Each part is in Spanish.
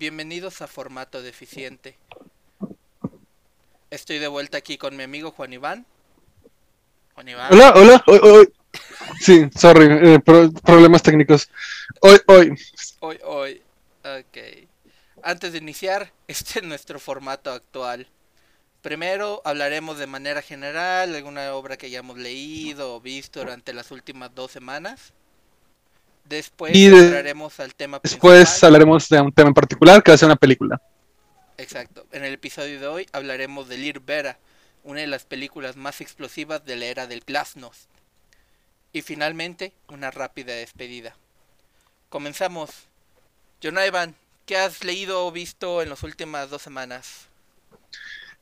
Bienvenidos a Formato Deficiente. Estoy de vuelta aquí con mi amigo Juan Iván. Juan Iván. Hola, hola, hoy, hoy. Sí, sorry, eh, pro- problemas técnicos. Hoy, hoy. Hoy, hoy. Ok. Antes de iniciar, este es nuestro formato actual. Primero hablaremos de manera general alguna obra que hayamos leído o visto durante las últimas dos semanas. Después Y de- entraremos al tema Después hablaremos de un tema en particular que va a ser una película. Exacto. En el episodio de hoy hablaremos de Lir Vera, una de las películas más explosivas de la era del Glasnost. Y finalmente, una rápida despedida. Comenzamos. Jonathan, ¿qué has leído o visto en las últimas dos semanas?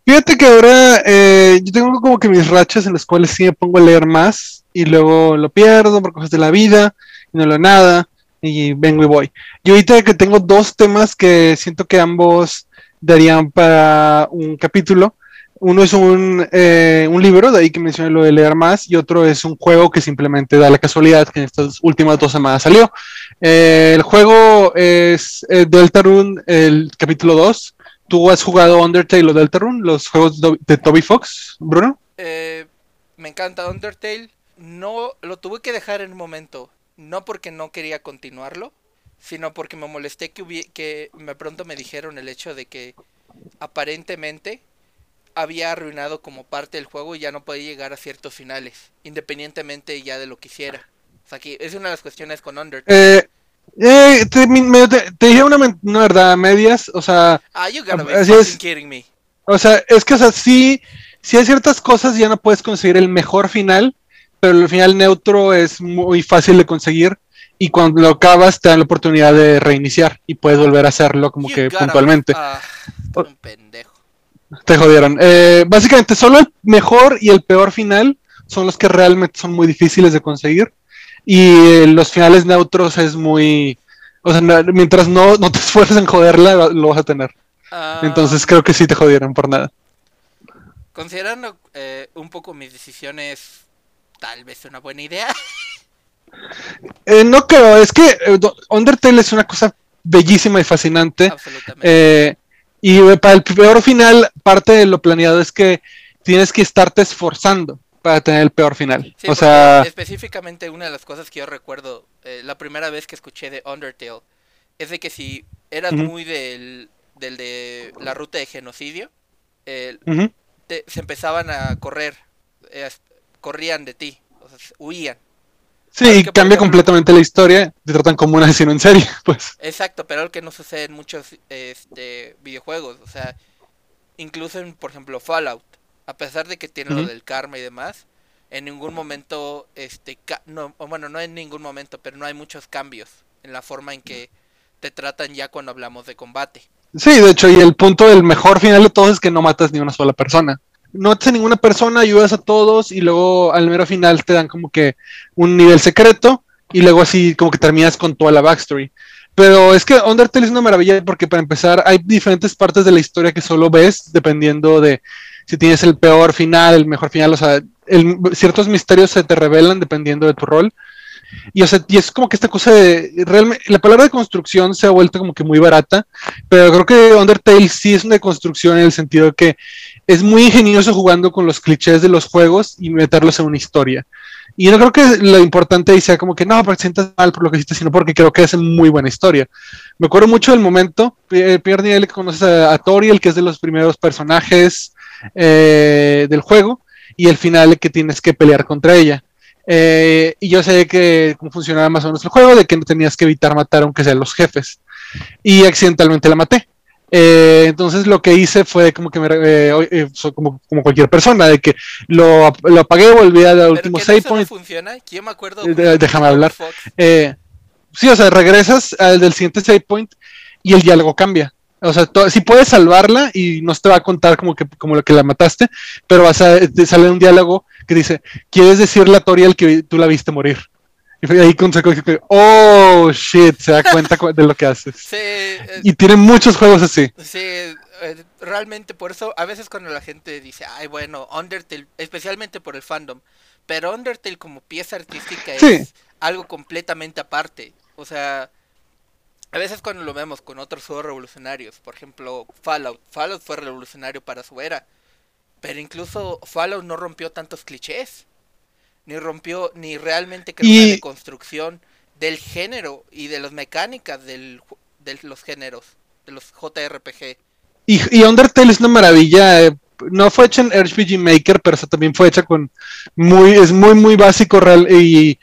Fíjate que ahora eh, yo tengo como que mis rachas en las cuales sí me pongo a leer más y luego lo pierdo por cosas de la vida no leo nada y vengo y voy. Y ahorita que tengo dos temas que siento que ambos darían para un capítulo. Uno es un, eh, un libro, de ahí que mencioné lo de leer más, y otro es un juego que simplemente da la casualidad que en estas últimas dos semanas salió. Eh, el juego es eh, Deltarune, el capítulo 2. ¿Tú has jugado Undertale o Deltarune, los juegos de Toby Fox, Bruno? Me encanta Undertale. No lo tuve que dejar en un momento. No porque no quería continuarlo, sino porque me molesté que, que me pronto me dijeron el hecho de que aparentemente había arruinado como parte del juego y ya no podía llegar a ciertos finales, independientemente ya de lo que hiciera. O sea, que es una de las cuestiones con Undertale. Eh, eh, te, mi- me- te- te dije una, una verdad medias, o sea, Ah, you gotta be es. kidding me. o sea, es que, o sea, sí, sí hay ciertas cosas ya no puedes conseguir el mejor final, pero el final neutro es muy fácil de conseguir y cuando lo acabas te dan la oportunidad de reiniciar y puedes volver a hacerlo como You que puntualmente. Ah, un pendejo. Te jodieron. Eh, básicamente, solo el mejor y el peor final son los que realmente son muy difíciles de conseguir. Y eh, los finales neutros es muy. O sea, no- mientras no, no te esfuerces en joderla, lo- lo vas a tener. Ah, Entonces creo que sí te jodieron por nada. Considerando eh, un poco mis decisiones, tal vez una buena idea. Eh, no creo, es que eh, Undertale es una cosa bellísima y fascinante. Absolutamente. Eh, y para el peor final, parte de lo planeado es que tienes que estarte esforzando para tener el peor final. Sí, o sea, específicamente una de las cosas que yo recuerdo eh, la primera vez que escuché de Undertale es de que si eras muy del, del de la ruta de genocidio, eh, te- se empezaban a correr, eh, corrían de ti, o sea, huían. Sí, que, cambia ejemplo- completamente la historia, te tratan como un asesino en serie, pues. Exacto, pero algo que no sucede en muchos este, videojuegos. O sea, incluso en, por ejemplo, Fallout. A pesar de que tiene lo del karma y demás, en ningún momento, este, ca- no, bueno, no en ningún momento, pero no hay muchos cambios en la forma en que te tratan ya cuando hablamos de combate. Sí, de hecho, y el punto del mejor final de todos es que no matas ni una sola persona. No matas a ninguna persona, ayudas a todos y luego al mero final te dan como que un nivel secreto y luego así como que terminas con toda la backstory. Pero es que Undertale es una maravilla porque para empezar hay diferentes partes de la historia que solo ves dependiendo de si tienes el peor final, el mejor final, o sea, ciertos misterios se te revelan dependiendo de tu rol. Y, o sea, y es como que esta cosa de. Realmente, la palabra de construcción se ha vuelto como que muy barata, pero creo que Undertale sí es una construcción en el sentido de que es muy ingenioso jugando con los clichés de los juegos y meterlos en una historia. Y no creo que lo importante sea como que no, pero te sientas mal por lo que hiciste, sino porque creo que es muy buena historia. Me acuerdo mucho del momento, el primer nivel que conoces a, a Toriel, que es de los primeros personajes eh, del juego, y el final que tienes que pelear contra ella. Eh, y yo sé que cómo funcionaba más o menos el juego, de que no tenías que evitar matar aunque sean los jefes. Y accidentalmente la maté. Eh, entonces lo que hice fue como que me, eh, eh, como, como cualquier persona, de que lo, lo apagué, volví al último save no point. funciona, yo me acuerdo... Eh, justo déjame hablar. Eh, sí, o sea, regresas al del siguiente save point y el diálogo cambia. O sea, sí puedes salvarla y no te va a contar como que como lo que la mataste, pero vas a te sale un diálogo que dice, ¿quieres decirle a Toriel que tú la viste morir? Y fue ahí con que, oh shit, se da cuenta cu- de lo que haces. Sí, eh, Y tiene muchos juegos así. Sí, eh, realmente por eso, a veces cuando la gente dice, ay, bueno, Undertale, especialmente por el fandom, pero Undertale como pieza artística Sí. es algo completamente aparte. O sea, a veces cuando lo vemos con otros juegos revolucionarios, por ejemplo Fallout, Fallout fue revolucionario para su era, pero incluso Fallout no rompió tantos clichés, ni rompió, ni realmente creó Y- una deconstrucción del género y de las mecánicas del, de los géneros, de los JRPG. Y, y Undertale es una maravilla. eh, no fue hecha en RPG Maker, pero o sea, también fue hecha con muy, es muy, muy básico real y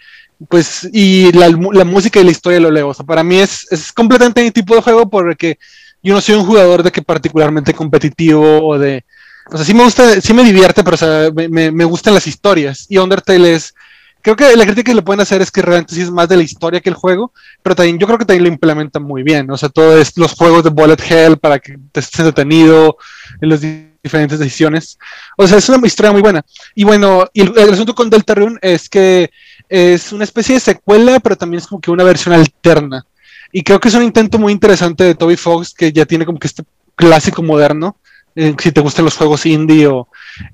pues y la, la música y la historia lo leo. O sea, para mí es, es completamente mi tipo de juego porque yo no soy un jugador de que particularmente competitivo o de. O sea, sí me gusta, sí me divierte, pero o sea, me, me- gustan las historias. Y Undertale es. Creo que la crítica que le pueden hacer es que realmente sí es más de la historia que el juego, pero también yo creo que también lo implementan muy bien. O sea, todo los juegos de Bullet Hell para que te estés entretenido en las di- diferentes decisiones. O sea, es una historia muy buena. Y bueno, y el, el asunto con Deltarune es que es una especie de secuela, pero también es como que una versión alterna. Y creo que es un intento muy interesante de Toby Fox, que ya tiene como que este clásico moderno, eh, si te gustan los juegos indie o...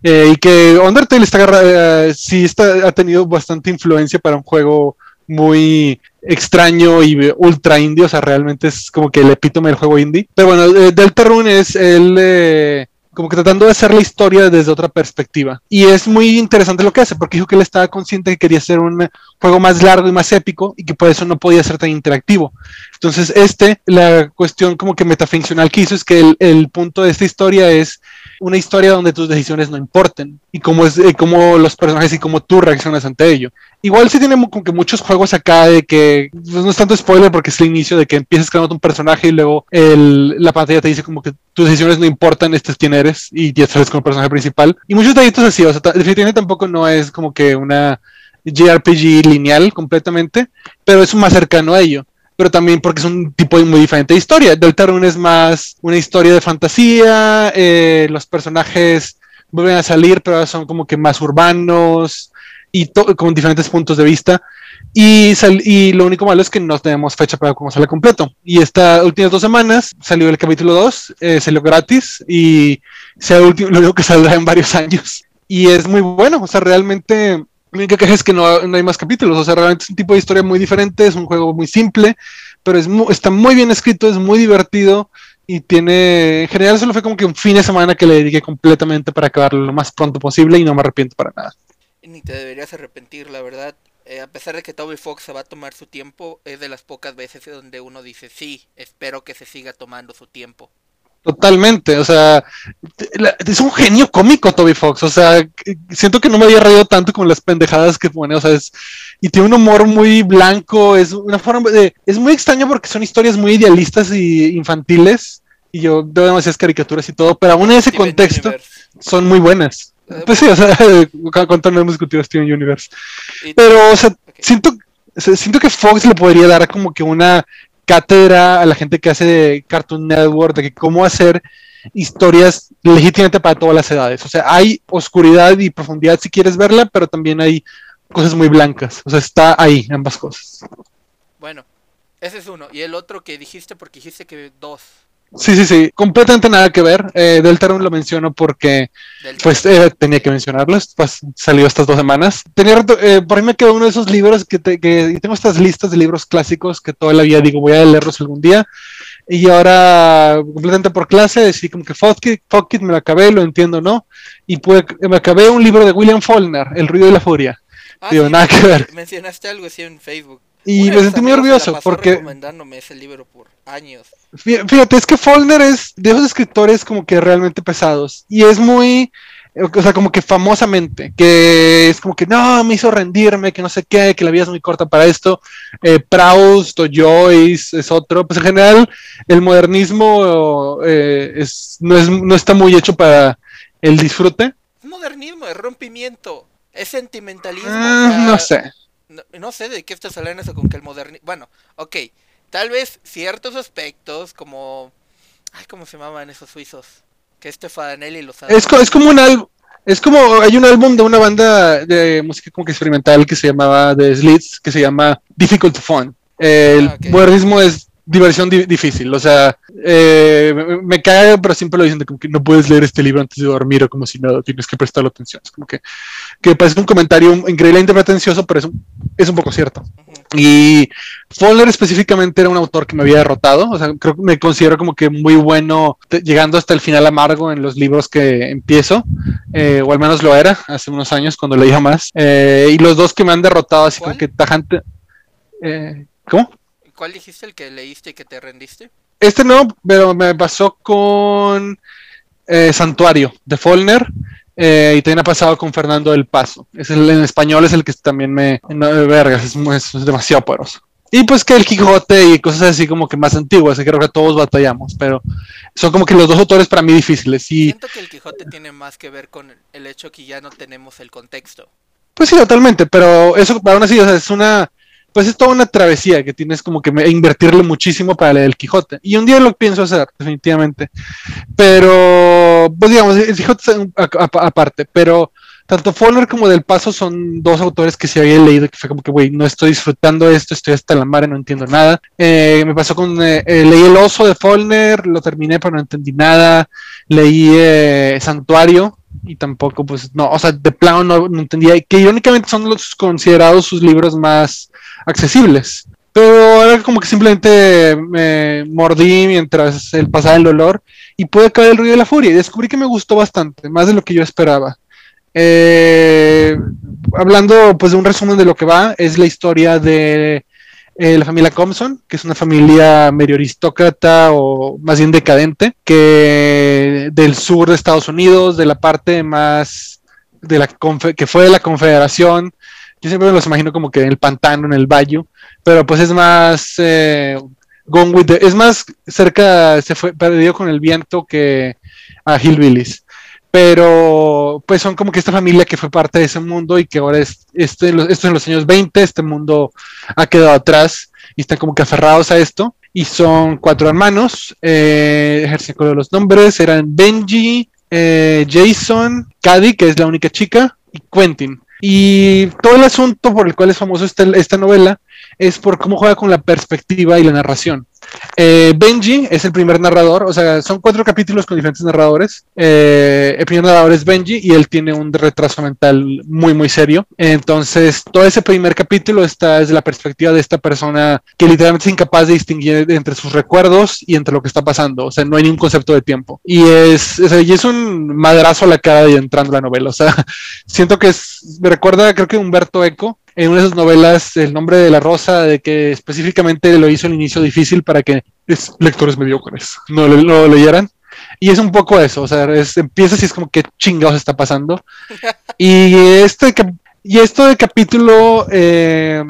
eh, y que Undertale está eh, sí está, ha tenido bastante influencia para un juego muy extraño y ultra indie, o sea, realmente es como que el epítome del juego indie. Pero bueno, eh, Deltarune es el... como que tratando de hacer la historia desde otra perspectiva. Y es muy interesante lo que hace, porque dijo que él estaba consciente que quería hacer un juego más largo y más épico y que por eso no podía ser tan interactivo. Entonces, este, la cuestión como que metaficcional que hizo es que el, el punto de esta historia es una historia donde tus decisiones no importen y cómo es eh, cómo los personajes y cómo tú reaccionas ante ello. Igual sí tiene como que muchos juegos acá de que pues, no es tanto spoiler porque es el inicio de que empiezas creando un personaje y luego el, la pantalla te dice como que tus decisiones no importan, este es quién eres y ya sabes como el personaje principal. Y muchos detallitos así, o sea, definitivamente tampoco no es como que una JRPG lineal completamente, pero es más cercano a ello pero también porque es un tipo muy diferente de historia. Deltarune es más una historia de fantasía, eh, los personajes vuelven a salir, pero ahora son como que más urbanos y con diferentes puntos de vista. Y, y lo único malo es que no tenemos fecha para cómo sale completo. Y estas últimas dos semanas salió el capítulo 2, eh, salió gratis y sea último- lo único que saldrá en varios años. Y es muy bueno, o sea, realmente única queja es que no, no hay más capítulos. O sea, realmente es un tipo de historia muy diferente, es un juego muy simple, pero es mu- está muy bien escrito, es muy divertido y tiene. En general, solo fue como que un fin de semana que le dediqué completamente para acabarlo lo más pronto posible y no me arrepiento para nada. Ni te deberías arrepentir, la verdad. Eh, a pesar de que Toby Fox se va a tomar su tiempo, es de las pocas veces donde uno dice, sí, espero que se siga tomando su tiempo. Totalmente, o sea, es un genio cómico Toby Fox, o sea, siento que no me había reído tanto con las pendejadas que pone, o sea, es, y tiene un humor muy blanco, es una forma de, es muy extraño porque son historias muy idealistas y infantiles, y yo veo demasiadas caricaturas y todo, pero aún en ese Steven contexto Universe. son muy buenas. Eh, Pues sí, o sea, cuánto no hemos discutido Steven Universe. Pero, o sea, siento, siento que Fox le podría dar como que una cátedra a la gente que hace Cartoon Network de que cómo hacer historias legítimamente para todas las edades. O sea, hay oscuridad y profundidad si quieres verla, pero también hay cosas muy blancas. O sea, está ahí ambas cosas. Bueno, ese es uno. Y el otro que dijiste, porque dijiste que dos. Sí, sí, sí, completamente nada que ver. Eh, Deltarune lo menciono porque pues eh, tenía que mencionarlo, pues salió estas dos semanas. Tenía eh, por ahí me quedó uno de esos libros que, te- que tengo estas listas de libros clásicos que toda la vida digo voy a leerlos algún día. Y ahora, completamente por clase, decidí como que fuck it, fuck it, me lo acabé, lo entiendo, ¿no? Y pude, me acabé un libro de William Faulkner, El ruido y la furia. Ah, Digo, nada que ver. Mencionaste algo así en Facebook. Y me sentí muy orgulloso porque, recomendándome ese libro por años. fí- fíjate, es que Faulkner es de esos escritores como que realmente pesados. Y es muy, eh, o sea, como que famosamente, que es como que no, me hizo rendirme, que no sé qué, que la vida es muy corta para esto. Eh, Proust o Joyce es otro. Pues en general, el modernismo eh, es, no, es, no está muy hecho para el disfrute. Es modernismo, es rompimiento, es sentimentalismo. Ah, no sé. No, no sé de qué estás hablando eso con que el modernismo... Bueno, ok. Tal vez ciertos aspectos como... Ay, ¿cómo se llamaban esos suizos? Que Stefanelli los Es, co- es como un álbum. Es como, hay un álbum de una banda de música como que experimental que se llamaba The Slits, que se llama Difficult to Fun. El Ah, modernismo es diversión di- difícil, o sea, eh, me, me caga, pero siempre lo dicen de como que no puedes leer este libro antes de dormir o como si no, tienes que prestarle atención. Es como que, que parece un comentario increíblemente pretencioso, pero es un, es un poco cierto. Y Fowler específicamente era un autor que me había derrotado, o sea, creo que me considero como que muy bueno llegando hasta el final amargo en los libros que empiezo, eh, o al menos lo era hace unos años cuando leía más. Eh, y los dos que me han derrotado así como que tajante... ¿Cómo? ¿Cuál dijiste el que leíste y que te rendiste? Este no, pero me pasó con Santuario de Follner. Eh, y también ha pasado con Fernando del Paso. Es el, en español es el que también me... No, vergas, es, es, demasiado poderoso. Y pues que el Quijote y cosas así como que más antiguas, que creo que todos batallamos, pero son como que los dos autores para mí difíciles. Y... Siento que el Quijote tiene más que ver con el hecho que ya no tenemos el contexto. Pues sí, totalmente, pero eso aún así, o sea, es una pues es toda una travesía que tienes como que invertirle muchísimo para leer el Quijote. Y un día lo pienso hacer, definitivamente. Pero, pues digamos, el Quijote aparte, pero tanto Fowler como Del Paso son dos autores que se había leído que fue como que, güey, no estoy disfrutando esto, estoy hasta la madre, no entiendo nada. Eh, me pasó con, eh, eh, leí El Oso de Fowler, lo terminé, pero no entendí nada. Leí Santuario, y tampoco, pues, no, o sea, de plano no, entendía, que irónicamente son los considerados sus libros más accesibles. Pero era como que simplemente me mordí mientras el pasaba el dolor y pude caer el ruido de la furia y descubrí que me gustó bastante, más de lo que yo esperaba. Eh, hablando pues de un resumen de lo que va, es la historia de eh, la familia Compson, que es una familia medio aristócrata o más bien decadente, que del sur de Estados Unidos, de la parte más de la que fue de la Confederación, yo siempre me los imagino como que en el pantano, en el valle, pero pues es más eh, es más cerca, se fue, perdido con el viento que a Hillbillies. Pero pues son como que esta familia que fue parte de ese mundo y que ahora es, este, esto en los años 20, este mundo ha quedado atrás y están como que aferrados a esto. Y son cuatro hermanos, eh, de los nombres, eran Benji, eh, Jason, Cady, que es la única chica, y Quentin. Y todo el asunto por el cual es famoso esta, esta novela es por cómo juega con la perspectiva y la narración. Eh, Benji es el primer narrador, o sea, son cuatro capítulos con diferentes narradores. Eh, el primer narrador es Benji y él tiene un retraso mental muy, muy serio. Entonces, todo ese primer capítulo está desde la perspectiva de esta persona que literalmente es incapaz de distinguir entre sus recuerdos y entre lo que está pasando. O sea, no hay ningún concepto de tiempo. Y es, y es un madrazo a la cara de entrando la novela. O sea, siento que es, me recuerda, creo que Humberto Eco, en una de sus novelas, El nombre de la rosa, de que específicamente lo hizo al inicio difícil para que lectores mediocres no lo, leyeran. Y es un poco eso, o sea, es, empieza y es como que chingados está pasando. y este y esto de capítulo eh,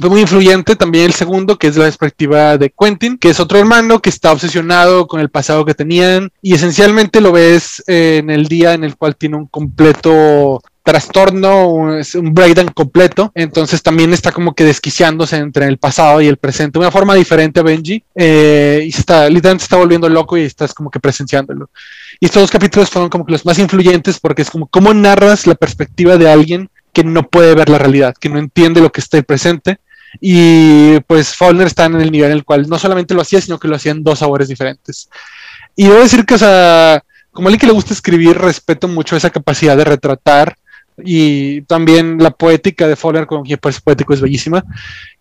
fue muy influyente también el segundo, que es la perspectiva de Quentin, que es otro hermano que está obsesionado con el pasado que tenían y esencialmente lo ves eh, en el día en el cual tiene un completo trastorno, un, un breakdown completo, entonces también está como que desquiciándose entre el pasado y el presente, una forma diferente a Benji, eh, y está, literalmente está volviendo loco y estás como que presenciándolo. Y estos dos capítulos fueron como que los más influyentes porque es como cómo narras la perspectiva de alguien que no puede ver la realidad, que no entiende lo que está en presente. Y pues Faulner está en el nivel en el cual no solamente lo hacía, sino que lo hacía en dos sabores diferentes. Y debo decir que, o sea, como alguien que le gusta escribir, respeto mucho esa capacidad de retratar y también la poética de Fowler, como que pues poético, es bellísima.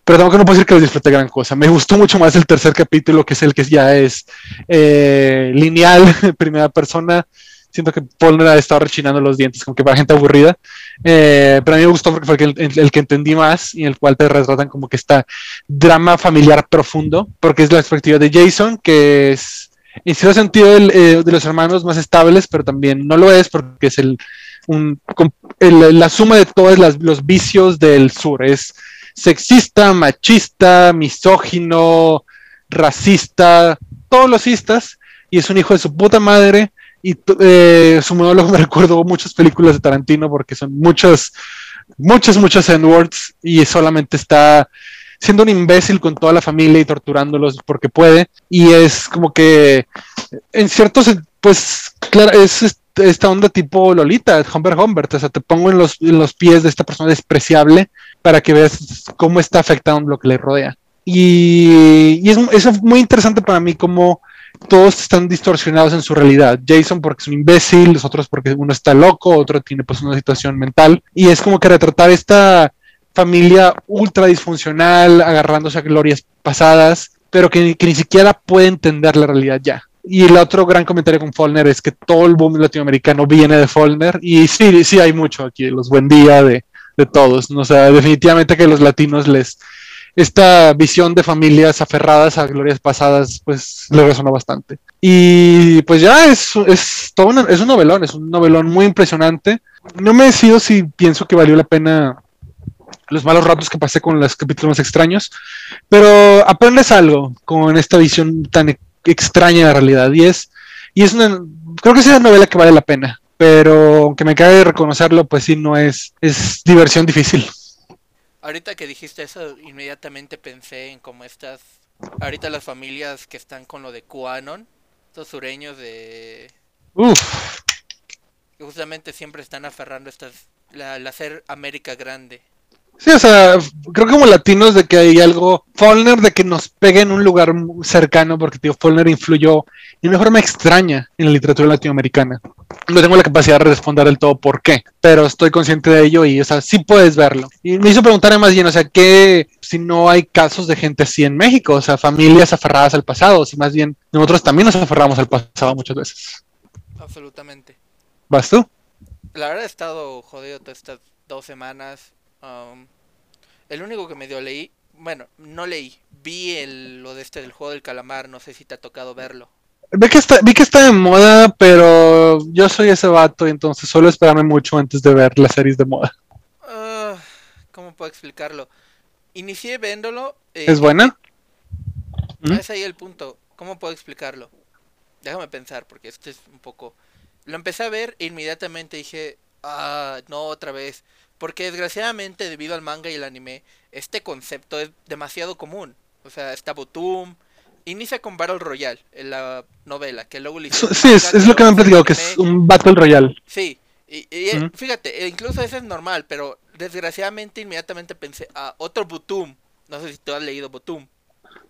Pero que no puedo decir que lo disfruté gran cosa. Me gustó mucho más el tercer capítulo, que es el que ya es eh, lineal, primera persona. Siento que Fowler ha estado rechinando los dientes, como que para gente aburrida. Eh, pero a mí me gustó porque fue el, que entendí más y el cual te retratan como que está drama familiar profundo, porque es la perspectiva de Jason, que es en cierto sentido eh, de los hermanos más estables, pero también no lo es porque es el la suma de todos los vicios del sur. Es sexista, machista, misógino, racista, todos los y es un hijo de su puta madre. Y eh, su monólogo me recuerdo muchas películas de Tarantino porque son muchos, muchos, muchos N-words y solamente está siendo un imbécil con toda la familia y torturándolos porque puede. Y es como que, en ciertos, pues, claro, es esta onda tipo Lolita, Humbert Humbert, o sea, te pongo en los, los pies de esta persona despreciable para que veas cómo está afectando lo que le rodea. Y, es, es, muy interesante para mí cómo todos están distorsionados en su realidad. Jason porque es un imbécil, los otros porque uno está loco, otro tiene pues una situación mental. Y es como que retratar esta familia ultra disfuncional, agarrándose a glorias pasadas, pero que, que ni siquiera puede entender la realidad ya. Y el otro gran comentario con Follner es que todo el boom latinoamericano viene de Follner. Y sí, sí hay mucho aquí, los buen día de, de todos. ¿no? O sea, definitivamente que los latinos les... Esta visión de familias aferradas a glorias pasadas, pues le resonó bastante. Y pues ya es, es todo una- es un novelón, es un novelón muy impresionante. No me decido si pienso que valió la pena los malos ratos que pasé con los capítulos más extraños, pero aprendes algo con esta visión tan extraña la realidad y es y es una creo que es una novela que vale la pena, pero aunque me cabe reconocerlo, pues sí no es es diversión difícil. Ahorita que dijiste eso, inmediatamente pensé en cómo estas. Ahorita las familias que están con lo de QAnon, estos sureños de. Uf, justamente siempre están aferrando estas. La, la hacer América grande. Sí, o sea, creo que como latinos de que hay algo, Follner de que nos pegue en un lugar cercano, porque tío, Follner influyó de una forma extraña en la literatura latinoamericana. No tengo la capacidad de responder del todo por qué, pero estoy consciente de ello y, o sea, sí puedes verlo. Y me hizo preguntarme más bien, o sea, que si no hay casos de gente así en México, o sea, familias aferradas al pasado, si más bien nosotros también nos aferramos al pasado muchas veces. Absolutamente. ¿Vas tú? La verdad he estado jodido todas estas dos semanas. Um, el único que medio leí. Bueno, no leí. Vi el, lo de este del juego del calamar. No sé si te ha tocado verlo. Vi que, está, vi que está de moda, pero yo soy ese vato entonces suelo esperarme mucho antes de ver las series de moda. Ah, ¿Cómo puedo explicarlo? Inicié viéndolo. eh, ¿Es buena? ¿Mm? Es ahí el punto. ¿Cómo puedo explicarlo? Déjame pensar, porque este es un poco... Lo empecé a ver e inmediatamente dije, ah, no otra vez. Porque desgraciadamente, debido al manga y el anime, este concepto es demasiado común. O sea, está Botum. Inicia con Battle Royale, en la novela, que luego le hicieron Sí, es, manga, es lo que me han platicado, que es un Battle Royale. Sí, y, y, eh, fíjate, eh, incluso eso es normal, pero desgraciadamente inmediatamente pensé, ah, otro Botum. No sé si tú has leído Botum.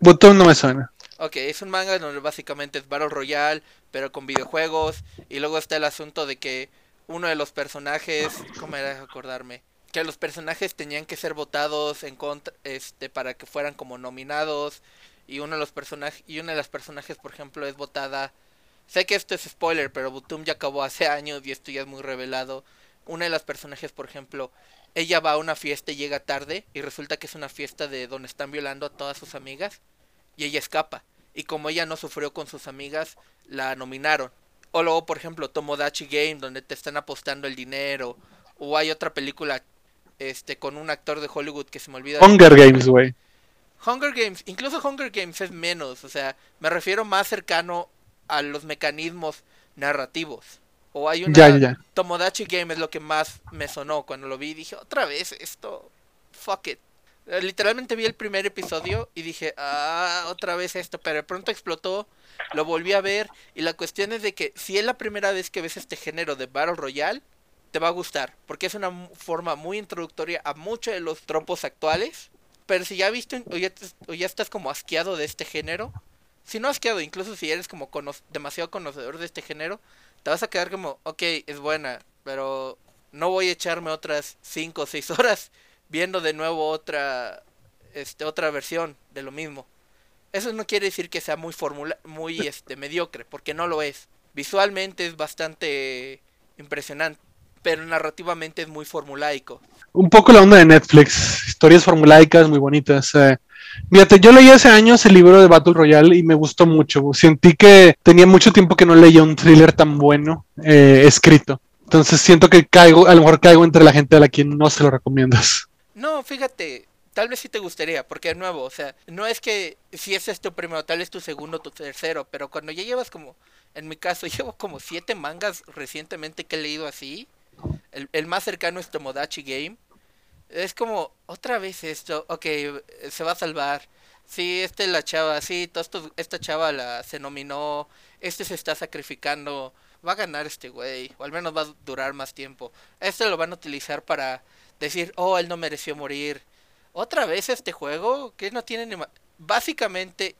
Botón no me suena. Ok, es un manga donde básicamente es Battle Royale, pero con videojuegos. Y luego está el asunto de que uno de los personajes, ¿cómo era acordarme? Que los personajes tenían que ser votados en contra, este, para que fueran como nominados. Y uno de los personajes, y una de las personajes, por ejemplo, es votada. Sé que esto es spoiler, pero Butum ya acabó hace años y esto ya es muy revelado. Una de las personajes, por ejemplo, ella va a una fiesta y llega tarde y resulta que es una fiesta de donde están violando a todas sus amigas y ella escapa. Y como ella no sufrió con sus amigas, la nominaron. O luego, por ejemplo, Tomodachi Game, donde te están apostando el dinero. O hay otra película este con un actor de Hollywood que se me olvida. Hunger Games, güey. Hunger Games, incluso Hunger Games es menos, o sea, me refiero más cercano a los mecanismos narrativos. O hay una Ya, ya, ya. Tomodachi Game es lo que más me sonó cuando lo vi, dije, otra vez esto, fuck it. Eh, Literalmente vi el primer episodio y dije, ah, otra vez esto, pero de pronto explotó, lo volví a ver y la cuestión es de que si es la primera vez que ves este género de Battle Royale, te va a gustar, porque es una forma muy introductoria a muchos de los tropos actuales, pero si ya viste o ya, o ya estás como asqueado de este género, si no asqueado, incluso si eres como demasiado conocedor de este género, te vas a quedar como, ok, es buena, pero no voy a echarme otras 5 o 6 horas viendo de nuevo otra este otra versión de lo mismo. Eso no quiere decir que sea muy formula muy este mediocre, porque no lo es. Visualmente es bastante impresionante, pero narrativamente es muy formulaico. Un poco la onda de Netflix. Historias formulaicas muy bonitas. eh. Fíjate, yo leí hace años el libro de Battle Royale y me gustó mucho. Sentí que tenía mucho tiempo que no leía un thriller tan bueno eh, escrito. Entonces siento que caigo, a lo mejor caigo entre la gente a la quien no se lo recomiendas. No, fíjate, tal vez sí te gustaría, porque de nuevo, o sea, no es que si ese es tu primero, tal vez tu segundo, tu tercero, pero cuando ya llevas como, en mi caso, llevo como siete mangas recientemente que he leído así, el, el más cercano es Tomodachi Game, es como, otra vez esto, ok, se va a salvar, sí, esta es la chava, sí, todo esto- esta chava la, se nominó, este se está sacrificando, va a ganar este güey, o al menos va a durar más tiempo, este lo van a utilizar para decir, oh, él no mereció morir. Otra vez este juego que no tiene ni Básicamente,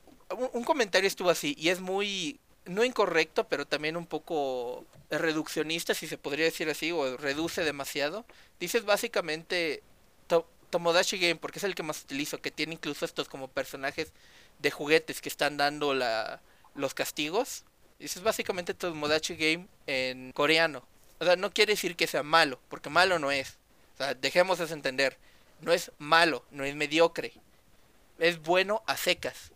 un, comentario estuvo así y es muy, no incorrecto, pero también un poco reduccionista, si se podría decir así, o reduce demasiado. Dices básicamente, to- Tomodachi Game, porque es el que más utilizo, que tiene incluso estos como personajes de juguetes que están dando la, los castigos. Y eso es básicamente Tomodachi Game en coreano. O sea, no quiere decir que sea malo, porque malo no es. Sea, dejemos eso entender. No es malo, no es mediocre. Es bueno a secas.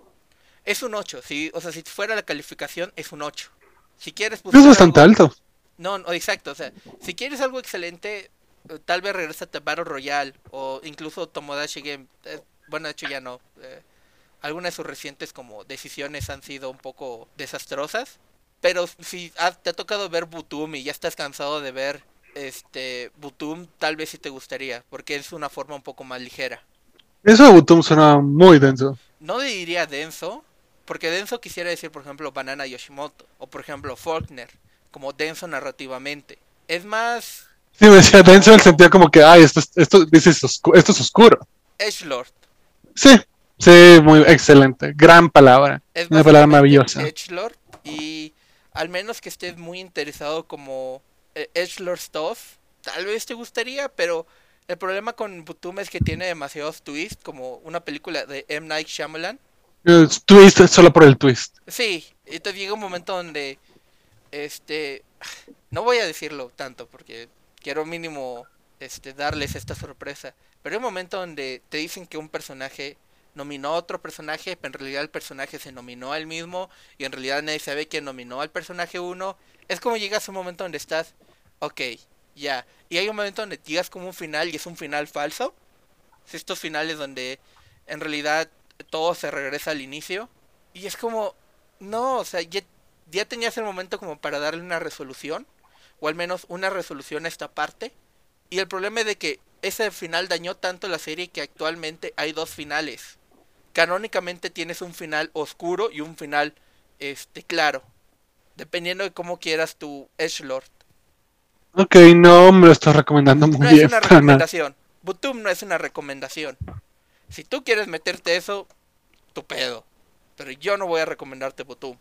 Es un 8, si, o sea, si fuera la calificación es un 8. Si quieres Es bastante alto. No, no, exacto, o sea, si quieres algo excelente, eh, tal vez regresa a Battle Royale o incluso Tomodachi Game. Eh, bueno, de hecho ya no. Eh, algunas de sus recientes como decisiones han sido un poco desastrosas. Pero si te ha tocado ver Butum y ya estás cansado de ver este Butum, tal vez sí te gustaría, porque es una forma un poco más ligera. Eso de Butum suena muy denso. No diría denso, porque denso quisiera decir, por ejemplo, Banana Yoshimoto, o por ejemplo, Faulkner, como denso narrativamente. Es más... Sí, me decía denso en el sentido como que, ay, esto, esto, esto es oscuro. Edgelord. Sí, sí, muy excelente. Gran palabra. Es una palabra maravillosa. Edgelord, y al menos que estés muy interesado como eh, Edgelord Stuff, tal vez te gustaría, pero el problema con Butum es que tiene demasiados twists, como una película de M. Night Shyamalan twist solo por el twist. Sí, te llega un momento donde, este, no voy a decirlo tanto porque quiero mínimo, este, darles esta sorpresa. Pero hay un momento donde te dicen que un personaje nominó a otro personaje, pero en realidad el personaje se nominó a él mismo y en realidad nadie sabe quién nominó al personaje uno. Es como llegas a un momento donde estás, ok, ya. Y hay un momento donde llegas como un final y es un final falso. Estos finales donde en realidad todo se regresa al inicio. Y es como, no, o sea, ya, ya tenías el momento como para darle una resolución, o al menos una resolución a esta parte. Y el problema es de que ese final dañó tanto la serie que actualmente hay dos finales. Canónicamente tienes un final oscuro y un final este claro. Dependiendo de cómo quieras tu Edgelord. Ok, no me lo estás recomendando muy no bien. Es una recomendación. Butum no es una recomendación. Si tú quieres meterte eso, tu pedo. Pero yo no voy a recomendarte Butum.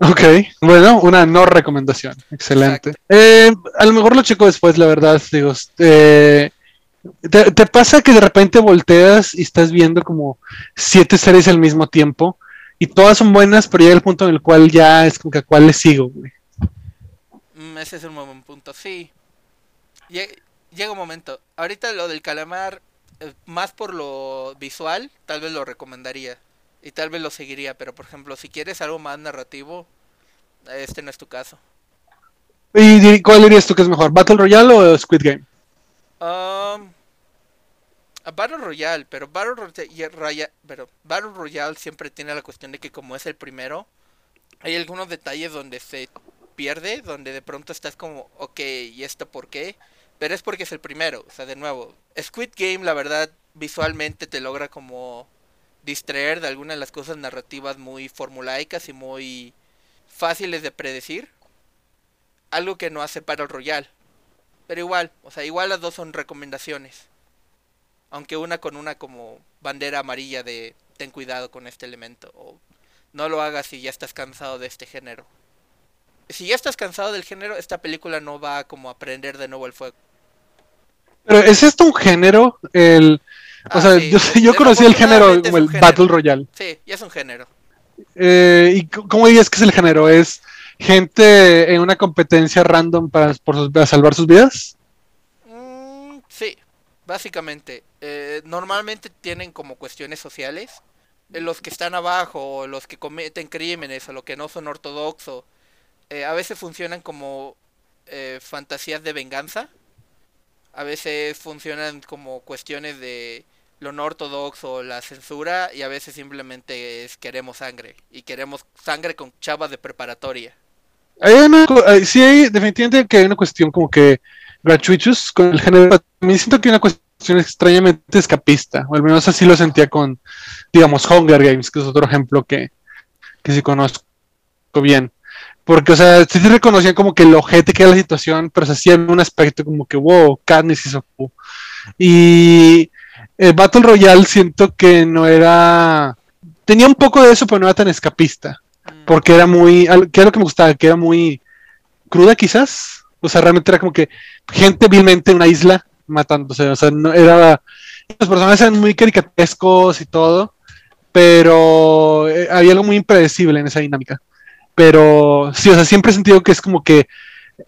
Ok, bueno, una no recomendación. Excelente. Eh, a lo mejor lo checo después, la verdad. Digo, eh, te, pasa que de repente volteas y estás viendo como siete series al mismo tiempo y todas son buenas, pero llega el punto en el cual ya es como que a cuál le sigo, güey. Mm, ese es un buen punto, sí. llega un momento. Ahorita lo del calamar eh, más por lo visual, tal vez lo recomendaría. Y tal vez lo seguiría, pero por ejemplo, si quieres algo más narrativo, este no es tu caso. ¿Y cuál dirías tú que es mejor? ¿Battle Royale o Squid Game? Um, Battle Royale, pero Battle, Royale, pero Battle Royale siempre tiene la cuestión de que como es el primero, hay algunos detalles donde se pierde, donde de pronto estás como, ok, ¿y esto por qué? Pero es porque es el primero, o sea, de nuevo. Squid Game, la verdad, visualmente te logra como distraer de algunas de las cosas narrativas muy formulaicas y muy fáciles de predecir. Algo que no hace para el Royal. Pero igual, o sea, igual las dos son recomendaciones. Aunque una con una como bandera amarilla de ten cuidado con este elemento. O no lo hagas si ya estás cansado de este género si ya estás cansado del género, esta película no va como a prender de nuevo el fuego. Pero ¿es esto un género? El, o ah, sea, yo, conocí el género como el Battle Royale. Sí, ya es un género. Eh, ¿Y cómo dirías que es el género? ¿Es gente en una competencia random para, salvar sus vidas? Mm, sí, básicamente. Eh, normalmente tienen como cuestiones sociales. Eh, los que están abajo, los que cometen crímenes, o los que no son ortodoxos, eh, a veces funcionan como eh, fantasías de venganza. A veces funcionan como cuestiones de lo no ortodoxo, la censura, y a veces simplemente es queremos sangre. Y queremos sangre con chavas de preparatoria. Hay una, sí hay definitivamente que hay una cuestión como que gratuitous con el género. Me siento que hay una cuestión extrañamente escapista, o al menos así lo sentía con, digamos, Hunger Games, que es otro ejemplo que, que sí conozco bien. Porque, o sea, sí reconocían como que el ojete que era la situación, pero se hacía un aspecto como que, wow, Katniss hizo. Y el Battle Royale siento que no era. Tenía un poco de eso, pero no era tan escapista. Mm. Porque era muy. ¿Qué era lo que me gustaba? Que era muy cruda, quizás. O sea, realmente era como que gente vilmente en una isla matándose. O sea, no, era, Los personajes eran muy caricaturescos y todo, pero eh, había algo muy impredecible en esa dinámica. Pero sí, o sea, siempre he sentido que es como que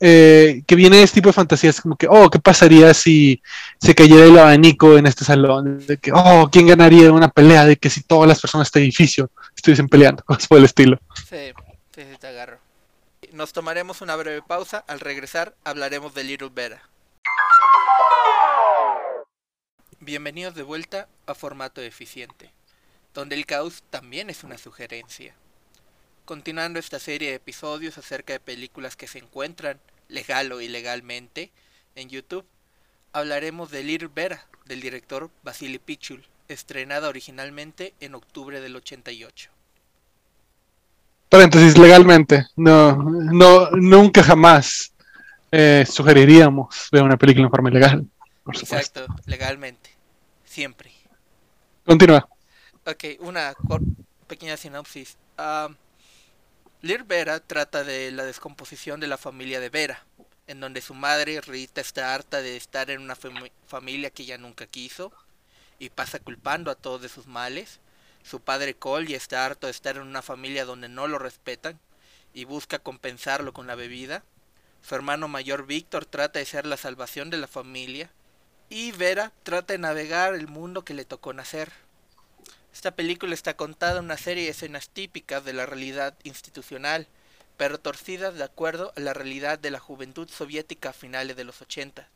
eh, que viene este tipo de fantasías, como que, oh, ¿qué pasaría si se cayera el abanico en este salón? De que, oh, ¿quién ganaría una pelea? De que si todas las personas de este edificio estuviesen peleando, cosas por el estilo. Sí, sí, sí, te agarro. Nos tomaremos una breve pausa. Al regresar hablaremos de Little Vera. Bienvenidos de vuelta a Formato Eficiente, donde el caos también es una sugerencia. Continuando esta serie de episodios acerca de películas que se encuentran legal o ilegalmente en YouTube, hablaremos de Little Vera del director Vasily Pichul, estrenada originalmente en octubre del 88. Paréntesis, legalmente, no, no, nunca jamás eh, sugeriríamos ver una película en forma ilegal. Por supuesto. Exacto, legalmente, siempre. Continúa. Ok, una pequeña sinopsis. Lir Vera trata de la descomposición de la familia de Vera, en donde su madre, Rita, está harta de estar en una familia que ella nunca quiso y pasa culpando a todos de sus males. Su padre Cole está harto de estar en una familia donde no lo respetan y busca compensarlo con la bebida. Su hermano mayor Víctor trata de ser la salvación de la familia y Vera trata de navegar el mundo que le tocó nacer. Esta película está contada en una serie de escenas típicas de la realidad institucional, pero torcidas de acuerdo a la realidad de la juventud soviética a finales de los 80.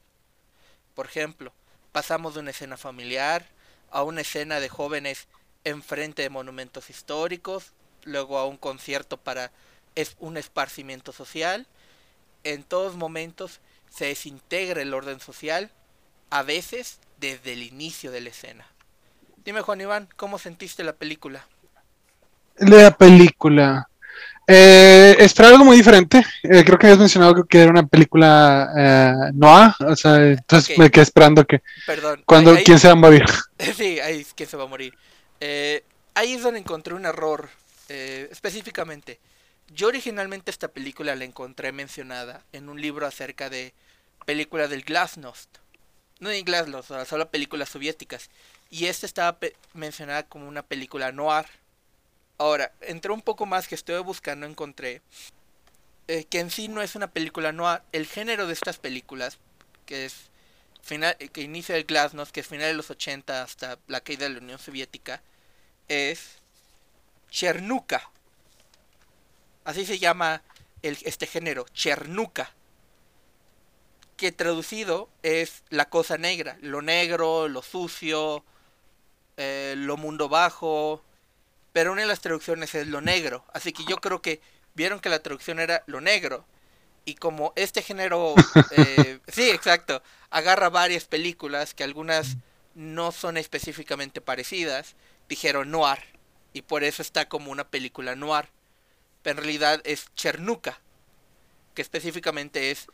Por ejemplo, pasamos de una escena familiar a una escena de jóvenes enfrente de monumentos históricos, luego a un concierto para un esparcimiento social. En todos momentos se desintegra el orden social, a veces desde el inicio de la escena. Dime, Juan Iván, ¿cómo sentiste la película? La película. Eh, esperaba algo muy diferente. Eh, creo que habías mencionado que era una película eh, noir. O sea, entonces me quedé esperando que. Perdón. Cuando, ¿Quién se va a morir? sí, ahí es quién se va a morir. Eh, ahí es donde encontré un error. Eh, específicamente, yo originalmente esta película la encontré mencionada en un libro acerca de películas del Glasnost. No de Glasnost, solo películas soviéticas y esta estaba mencionada como una película noir. Ahora, entre un poco más que estoy buscando, encontré eh, que en sí no es una película noir. El género de estas películas, que es final, eh, que inicia el Glasnost, que es final de los 80 hasta la caída de la Unión Soviética, es Chernuka. Así se llama el, este género, Chernuka. Que traducido es la cosa negra, lo negro, lo sucio, eh, lo mundo bajo, pero una de las traducciones es lo negro. Así que yo creo que vieron que la traducción era lo negro. Y como este género, eh, sí, exacto, agarra varias películas que algunas no son específicamente parecidas, dijeron noir. Y por eso está como una película noir. Pero en realidad es Chernuka, que específicamente es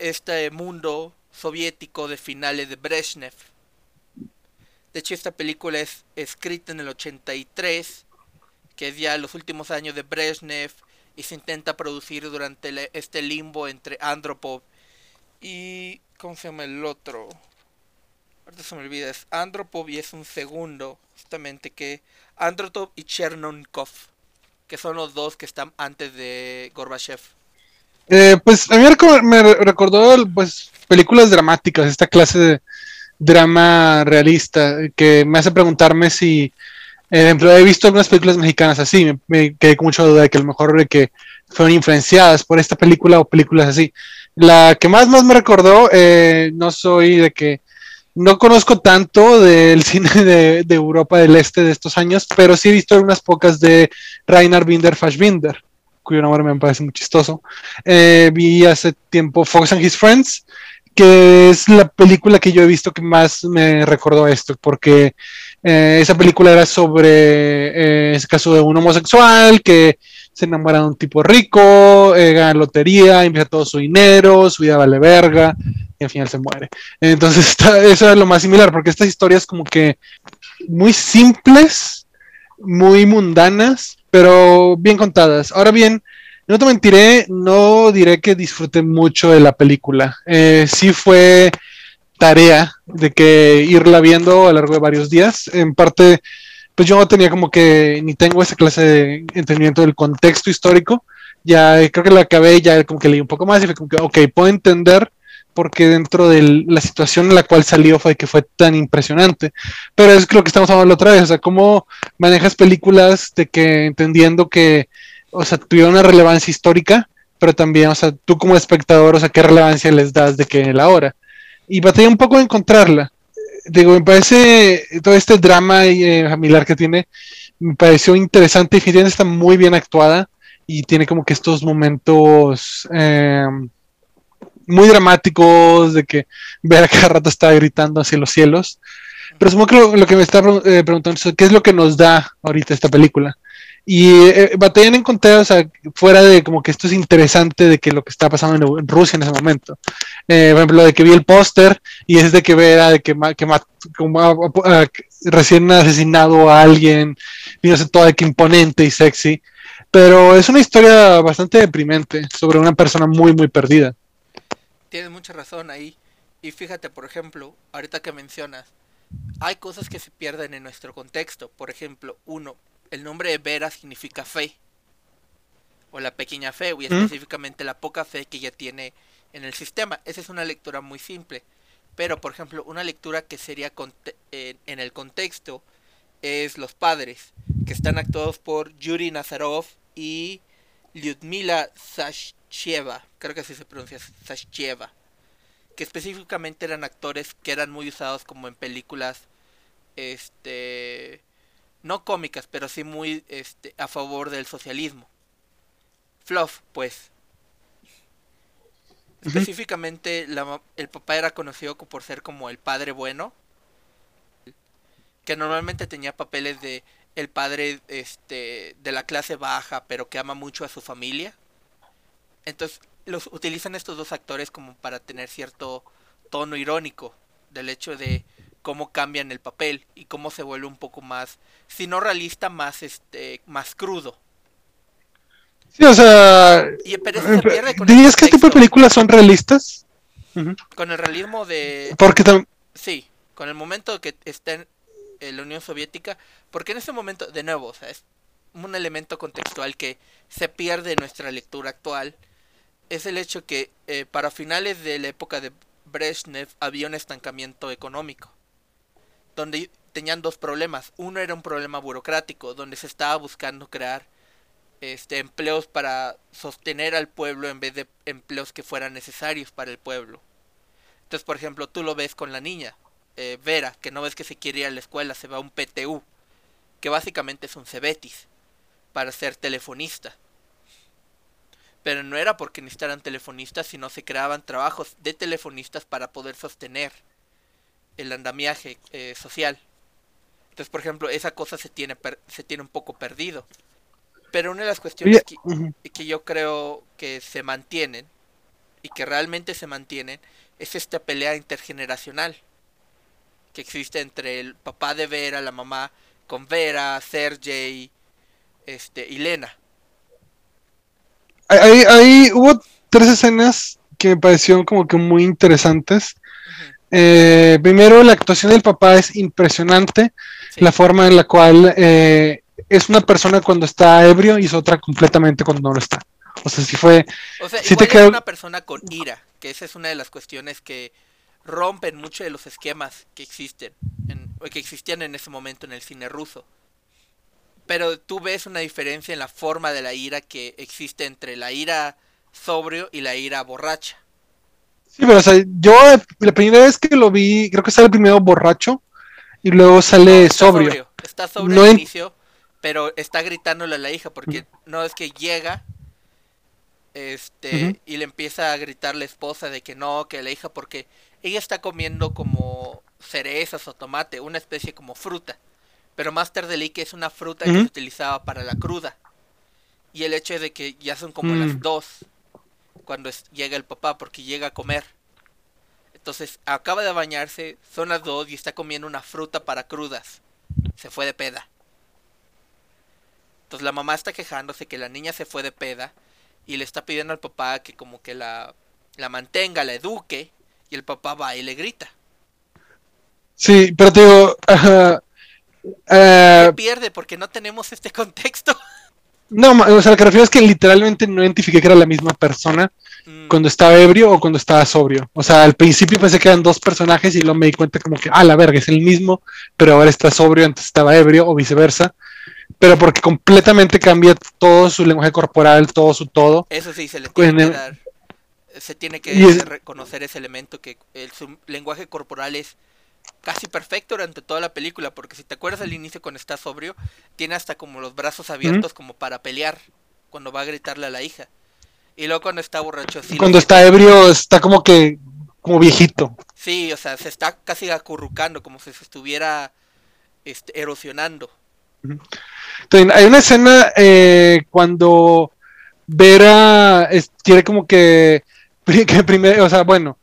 este mundo soviético de finales de Brezhnev de hecho, esta película es escrita en el 83, que es ya los últimos años de Brezhnev, y se intenta producir durante este limbo entre Andropov y... ¿Cómo se llama el otro? Ahorita se me olvida, es Andropov y es un segundo, justamente que... Andropov y Chernonkov, que son los dos que están antes de Gorbachev. Eh, pues a mí me recordó pues películas dramáticas, esta clase de drama realista que me hace preguntarme si eh, he visto algunas películas mexicanas así, me, quedé con mucha duda de que a lo mejor que fueron influenciadas por esta película o películas así. La que más, más me recordó, eh, no soy de que no conozco tanto del cine de, Europa del Este de estos años, pero sí he visto algunas pocas de Rainer Binder Fassbinder, cuyo nombre me parece muy chistoso. Eh, vi hace tiempo Fox and His Friends, que es la película que yo he visto que más me recordó esto, porque eh, esa película era sobre eh, ese caso de un homosexual que se enamora de un tipo rico, eh, gana lotería, empieza todo su dinero, su vida vale verga, y al final se muere. Entonces, eso es lo más similar, porque estas historias como que muy simples, muy mundanas, pero bien contadas. Ahora bien, no te mentiré, no diré que disfruté mucho de la película. Eh, sí fue tarea de que irla viendo a lo largo de varios días. En parte, pues yo no tenía como que ni tengo esa clase de entendimiento del contexto histórico. Ya eh, creo que la acabé, ya como que leí un poco más y fue como que, ok, puedo entender por qué dentro de la situación en la cual salió fue que fue tan impresionante. Pero es lo que estamos hablando la otra vez, o sea, cómo manejas películas de que entendiendo que, o sea, tuvieron una relevancia histórica, pero también, o sea, tú como espectador, o sea, qué relevancia les das de que la hora. Y batallé un poco de encontrarla. Digo, me parece todo este drama eh, familiar que tiene, me pareció interesante y finalmente está muy bien actuada y tiene como que estos momentos eh, muy dramáticos de que ver a cada rato está gritando hacia los cielos. Pero supongo que lo, que me está eh, preguntando es qué es lo que nos da ahorita esta película. Y eh, batallan en encontrar, o sea, fuera de como que esto es interesante de que lo que está pasando en, Rusia en ese momento. Eh, por ejemplo, de que vi el póster y es de que vea de que, que como, recién asesinado a alguien, y no sé, todo de que imponente y sexy. Pero es una historia bastante deprimente sobre una persona muy, muy perdida. Tienes mucha razón ahí. Y fíjate, por ejemplo, ahorita que mencionas, hay cosas que se pierden en nuestro contexto. Por ejemplo, uno, el nombre de Vera significa fe. O la pequeña fe, y específicamente la poca fe que ella tiene en el sistema. Esa es una lectura muy simple. Pero, por ejemplo, una lectura que sería en el contexto es Los Padres, que están actuados por Yuri Nazarov y Lyudmila Sashcheva, creo que así se pronuncia, Sashcheva, que específicamente eran actores que eran muy usados como en películas este no cómicas, pero sí muy este, a favor del socialismo. Fluff, pues. Específicamente el papá era conocido por ser como el padre bueno, que normalmente tenía papeles de el padre este de la clase baja, pero que ama mucho a su familia. Entonces, los utilizan estos dos actores como para tener cierto tono irónico del hecho de cómo cambian el papel y cómo se vuelve un poco más, si no realista, más este, más crudo. Sí, o sea, y, ¿dirías que este tipo de películas son realistas? Con el realismo de... Porque Sí, con el momento que está en la Unión Soviética, porque en ese momento, de nuevo, o sea, es un elemento contextual que se pierde en nuestra lectura actual, es el hecho que eh, para finales de la época de Brezhnev había un estancamiento económico donde tenían dos problemas. Uno era un problema burocrático, donde se estaba buscando crear este, empleos para sostener al pueblo en vez de empleos que fueran necesarios para el pueblo. Entonces, por ejemplo, tú lo ves con la niña, eh, Vera, que no ves que se quiere ir a la escuela, se va a un PTU, que básicamente es un Cebetis, para ser telefonista. Pero no era porque necesitaran telefonistas, sino se creaban trabajos de telefonistas para poder sostener el andamiaje eh, social. Entonces, por ejemplo, esa cosa se tiene, se tiene un poco perdido. Pero una de las cuestiones que, que, yo creo que se mantienen y que realmente se mantienen es esta pelea intergeneracional que existe entre el papá de Vera, la mamá, con Vera, Sergey este, y Lena. Ahí, hubo tres escenas que me parecieron como que muy interesantes. Eh, primero, la actuación del papá es impresionante. La forma en la cual eh, es una persona cuando está ebrio y es otra completamente cuando no lo está. O sea, si fue. O sea, si te es una persona con ira, que esa es una de las cuestiones que rompen mucho de los esquemas que existen, en, que existían en ese momento en el cine ruso. Pero tú ves una diferencia en la forma de la ira que existe entre la ira sobrio y la ira borracha. Sí, pero o sea, yo la primera vez que lo vi, creo que sale primero borracho y luego sale sobrio. Está sobrio al inicio, pero está gritándole a la hija porque no es que llega este y le empieza a gritar la esposa de que no, que la hija porque ella está comiendo como cerezas o tomate, una especie como fruta. Pero Master que es una fruta que se utilizaba para la cruda. Y el hecho de que ya son como las mm. dos cuando llega el papá porque llega a comer. Entonces acaba de bañarse, son las dos y está comiendo una fruta para crudas. Se fue de peda. Entonces la mamá está quejándose que la niña se fue de peda y le está pidiendo al papá que como que la, la mantenga, la eduque y el papá va y le grita. Sí, pero te digo, Se eh, pierde porque no tenemos este contexto. no, o sea, lo que refiero es que literalmente no identifiqué que era la misma persona Mm, cuando estaba ebrio o cuando estaba sobrio. O sea, al principio pensé que eran dos personajes y luego me di cuenta como que, ah, la verga, es el mismo, pero ahora está sobrio, antes estaba ebrio o viceversa. Pero porque completamente cambia todo su lenguaje corporal, todo su todo. Eso sí, se le tiene que dar. Se tiene que es- reconocer ese elemento que el, su lenguaje corporal es casi perfecto durante toda la película. Porque si te acuerdas al inicio cuando está sobrio, tiene hasta como los brazos abiertos como para pelear cuando va a gritarle a la hija. Y luego cuando está borracho, sí. cuando está ebrio está como que, como viejito. Sí, o sea, se está casi acurrucando, como si se estuviera este, erosionando. Entonces, hay una escena eh, cuando Vera es- quiere como que, que primero, o sea, bueno,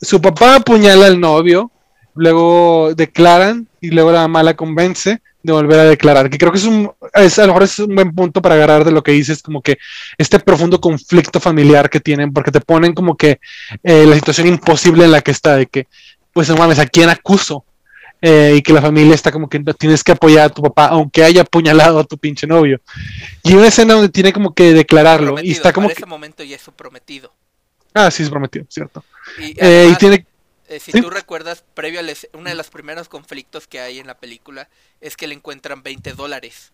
su papá apuñala al novio, luego declaran y luego la mamá la convence de volver a declarar, que creo que es un, es, a lo mejor es un buen punto para agarrar de lo que dices, como que este profundo conflicto familiar que tienen, porque te ponen como que eh, la situación imposible en la que está, de que, pues no mames, ¿a quién acuso? Eh, y que la familia está como que tienes que apoyar a tu papá, aunque haya apuñalado a tu pinche novio. Y una escena donde tiene como que declararlo, y está como para que, ese momento ya es su prometido. ah, sí, es prometido, cierto. Y, Eh, y tiene, eh, si ¿sí? tú recuerdas, previo es- uno de los primeros conflictos que hay en la película es que le encuentran 20 dólares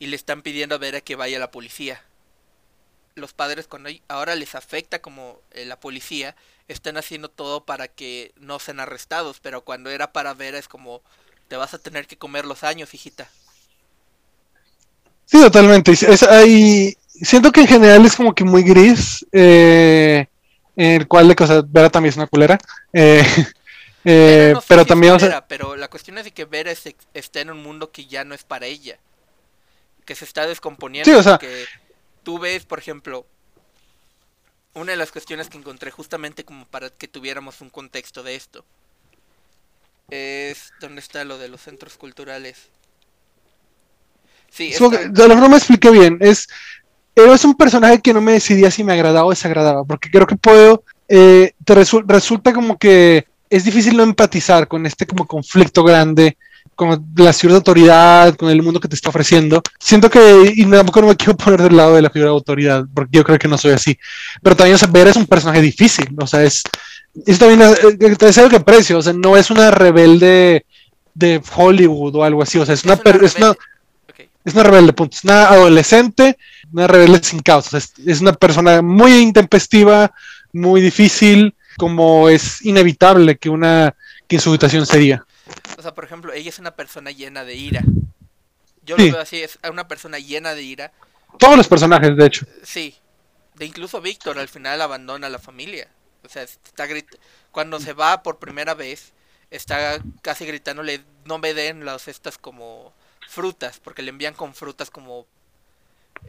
y le están pidiendo a Vera que vaya a la policía. Los padres cuando ahora les afecta como eh, la policía están haciendo todo para que no sean arrestados, pero cuando era para Vera es como te vas a tener que comer los años, hijita. Sí, totalmente. Es- siento que en general es como que muy gris. Eh, el cual de cosas, Vera también es una culera. eh, eh, Vera no sé pero si también, o sea, culera, pero la cuestión es de que Vera es está en un mundo que ya no es para ella. Que se está descomponiendo. Sí, o sea- porque tú ves, por ejemplo, una de las cuestiones que encontré justamente como para que tuviéramos un contexto de esto. Es dónde está lo de los centros culturales. Sí, que- a lo mejor no me expliqué bien. Es, pero es un personaje que no me decidía si me agradaba o desagradaba, porque creo que puedo, eh, te resu- resulta como que es difícil no empatizar con este como conflicto grande, con la de autoridad, con el mundo que te está ofreciendo. Siento que, y tampoco no me quiero poner del lado de la figura de autoridad, porque yo creo que no soy así. Pero también, o sea, Vera es un personaje difícil, o sea, es, es también, eh, te deseo que aprecio, o sea, no es una rebelde de Hollywood o algo así, o sea, es, una, per- es una. Es una rebelde, punto. Es una adolescente, una rebelde sin causa. Es, es una persona muy intempestiva, muy difícil, como es inevitable que una que en su situación sería. O sea, por ejemplo, ella es una persona llena de ira. Yo Sí. lo veo así, es una persona llena de ira. Todos los personajes, de hecho. Sí. De incluso Víctor al final abandona a la familia. O sea, está grit- cuando se va por primera vez, está casi gritándole, no me den las estas como frutas, porque le envían con frutas como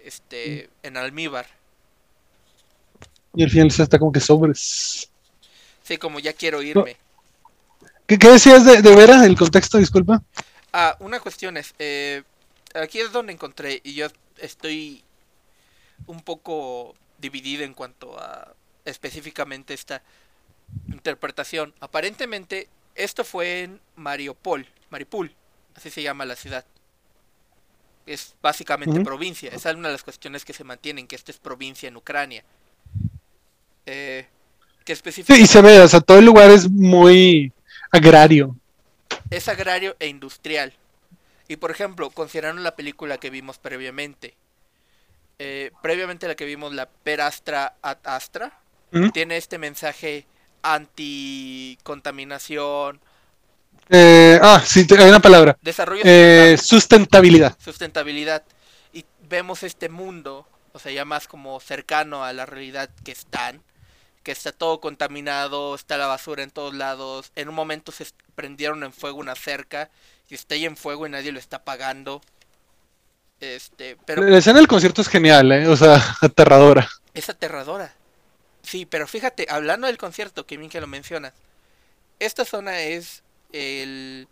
este en almíbar. Y al final está como que sobres. Sí, como ya quiero irme. ¿Qué, qué decías de, de Vera? El contexto, disculpa. Ah, una cuestión es, eh, aquí es donde encontré y yo estoy un poco dividido en cuanto a específicamente esta interpretación. Aparentemente esto fue en Mariupol, Maripul, así se llama la ciudad. Es básicamente provincia, esa es una de las cuestiones que se mantienen, que esto es provincia en Ucrania. Eh, que Sí, específicamente y se ve, o sea, todo el lugar es muy agrario. es agrario e industrial. Y por ejemplo, considerando la película que vimos previamente, eh, previamente la que vimos, la Perastra ad Astra, tiene este mensaje anti-contaminación, Eh, ah, sí, hay una palabra. desarrollo Eh, sustentabilidad. sustentabilidad. Y vemos este mundo, o sea, ya más como cercano a la realidad que están, que está todo contaminado, está la basura en todos lados. En un momento se prendieron en fuego una cerca y está ahí en fuego y nadie lo está apagando. Este, pero La escena del concierto es genial, ¿eh? O sea, aterradora. es aterradora. Sí, pero fíjate, hablando del concierto, que bien que lo mencionas, esta zona es el,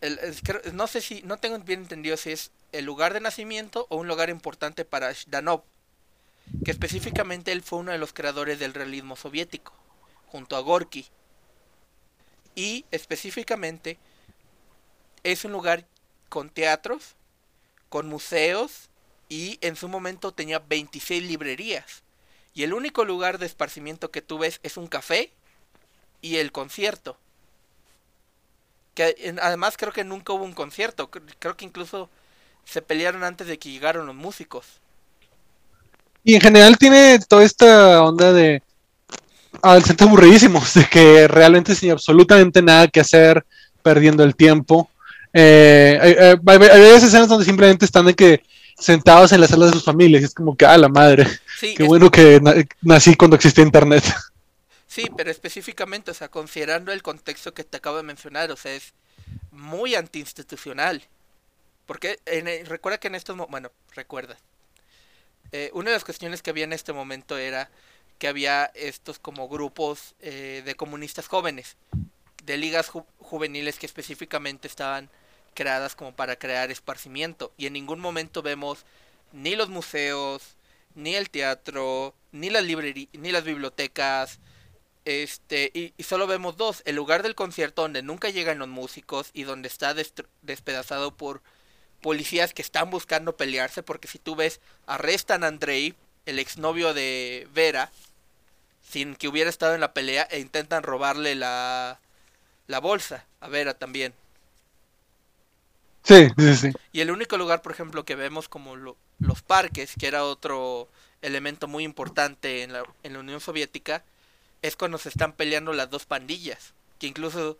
el- no sé si, no tengo bien entendido si es el lugar de nacimiento o un lugar importante para Zhdanov, que específicamente él fue uno de los creadores del realismo soviético, junto a Gorky. Y específicamente es un lugar con teatros, con museos y en su momento tenía 26 librerías. Y el único lugar de esparcimiento que tú ves es un café y el concierto. Que además creo que nunca hubo un concierto. Creo que incluso se pelearon antes de que llegaron los músicos. Y en general tiene toda esta onda de adolescentes aburridísimos, de que realmente sin absolutamente nada que hacer, perdiendo el tiempo. Eh, hay, hay, escenas donde simplemente están de que sentados en las salas de sus familias, y es como que, ah, la madre, qué bueno que nací cuando existía internet. Sí, pero específicamente, o sea, considerando el contexto que te acabo de mencionar, o sea, es muy antiinstitucional. Porque recuerda que en estos bueno, recuerda. Eh, una de las cuestiones que había en este momento era que había estos como grupos eh, de comunistas jóvenes, de ligas juveniles que específicamente estaban creadas como para crear esparcimiento. Y en ningún momento vemos ni los museos, ni el teatro, ni las ni las bibliotecas. Este, y, solo vemos dos, el lugar del concierto donde nunca llegan los músicos y donde está despedazado por policías que están buscando pelearse, porque si tú ves, arrestan a Andrei, el exnovio de Vera, sin que hubiera estado en la pelea, e intentan robarle la, la bolsa a Vera también. Sí, sí, sí. Y el único lugar, por ejemplo, que vemos como los parques, que era otro elemento muy importante en la, en la Unión Soviética, es cuando se están peleando las dos pandillas, que incluso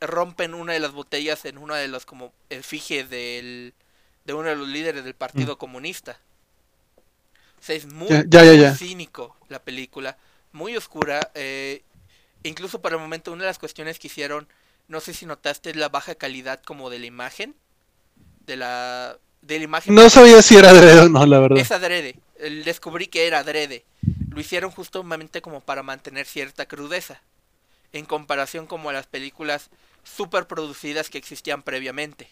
rompen una de las botellas en una de las como efigies del, de uno de los líderes del Partido mm. Comunista. O sea, es muy, cínico la película, muy oscura. Eh, incluso para el momento, una de las cuestiones que hicieron, no sé si notaste, la baja calidad como de la imagen. De la, de la imagen. No sabía si era adrede o no, la verdad. Es adrede. Descubrí que era adrede. Lo hicieron justamente como para mantener cierta crudeza en comparación como a las películas super producidas que existían previamente.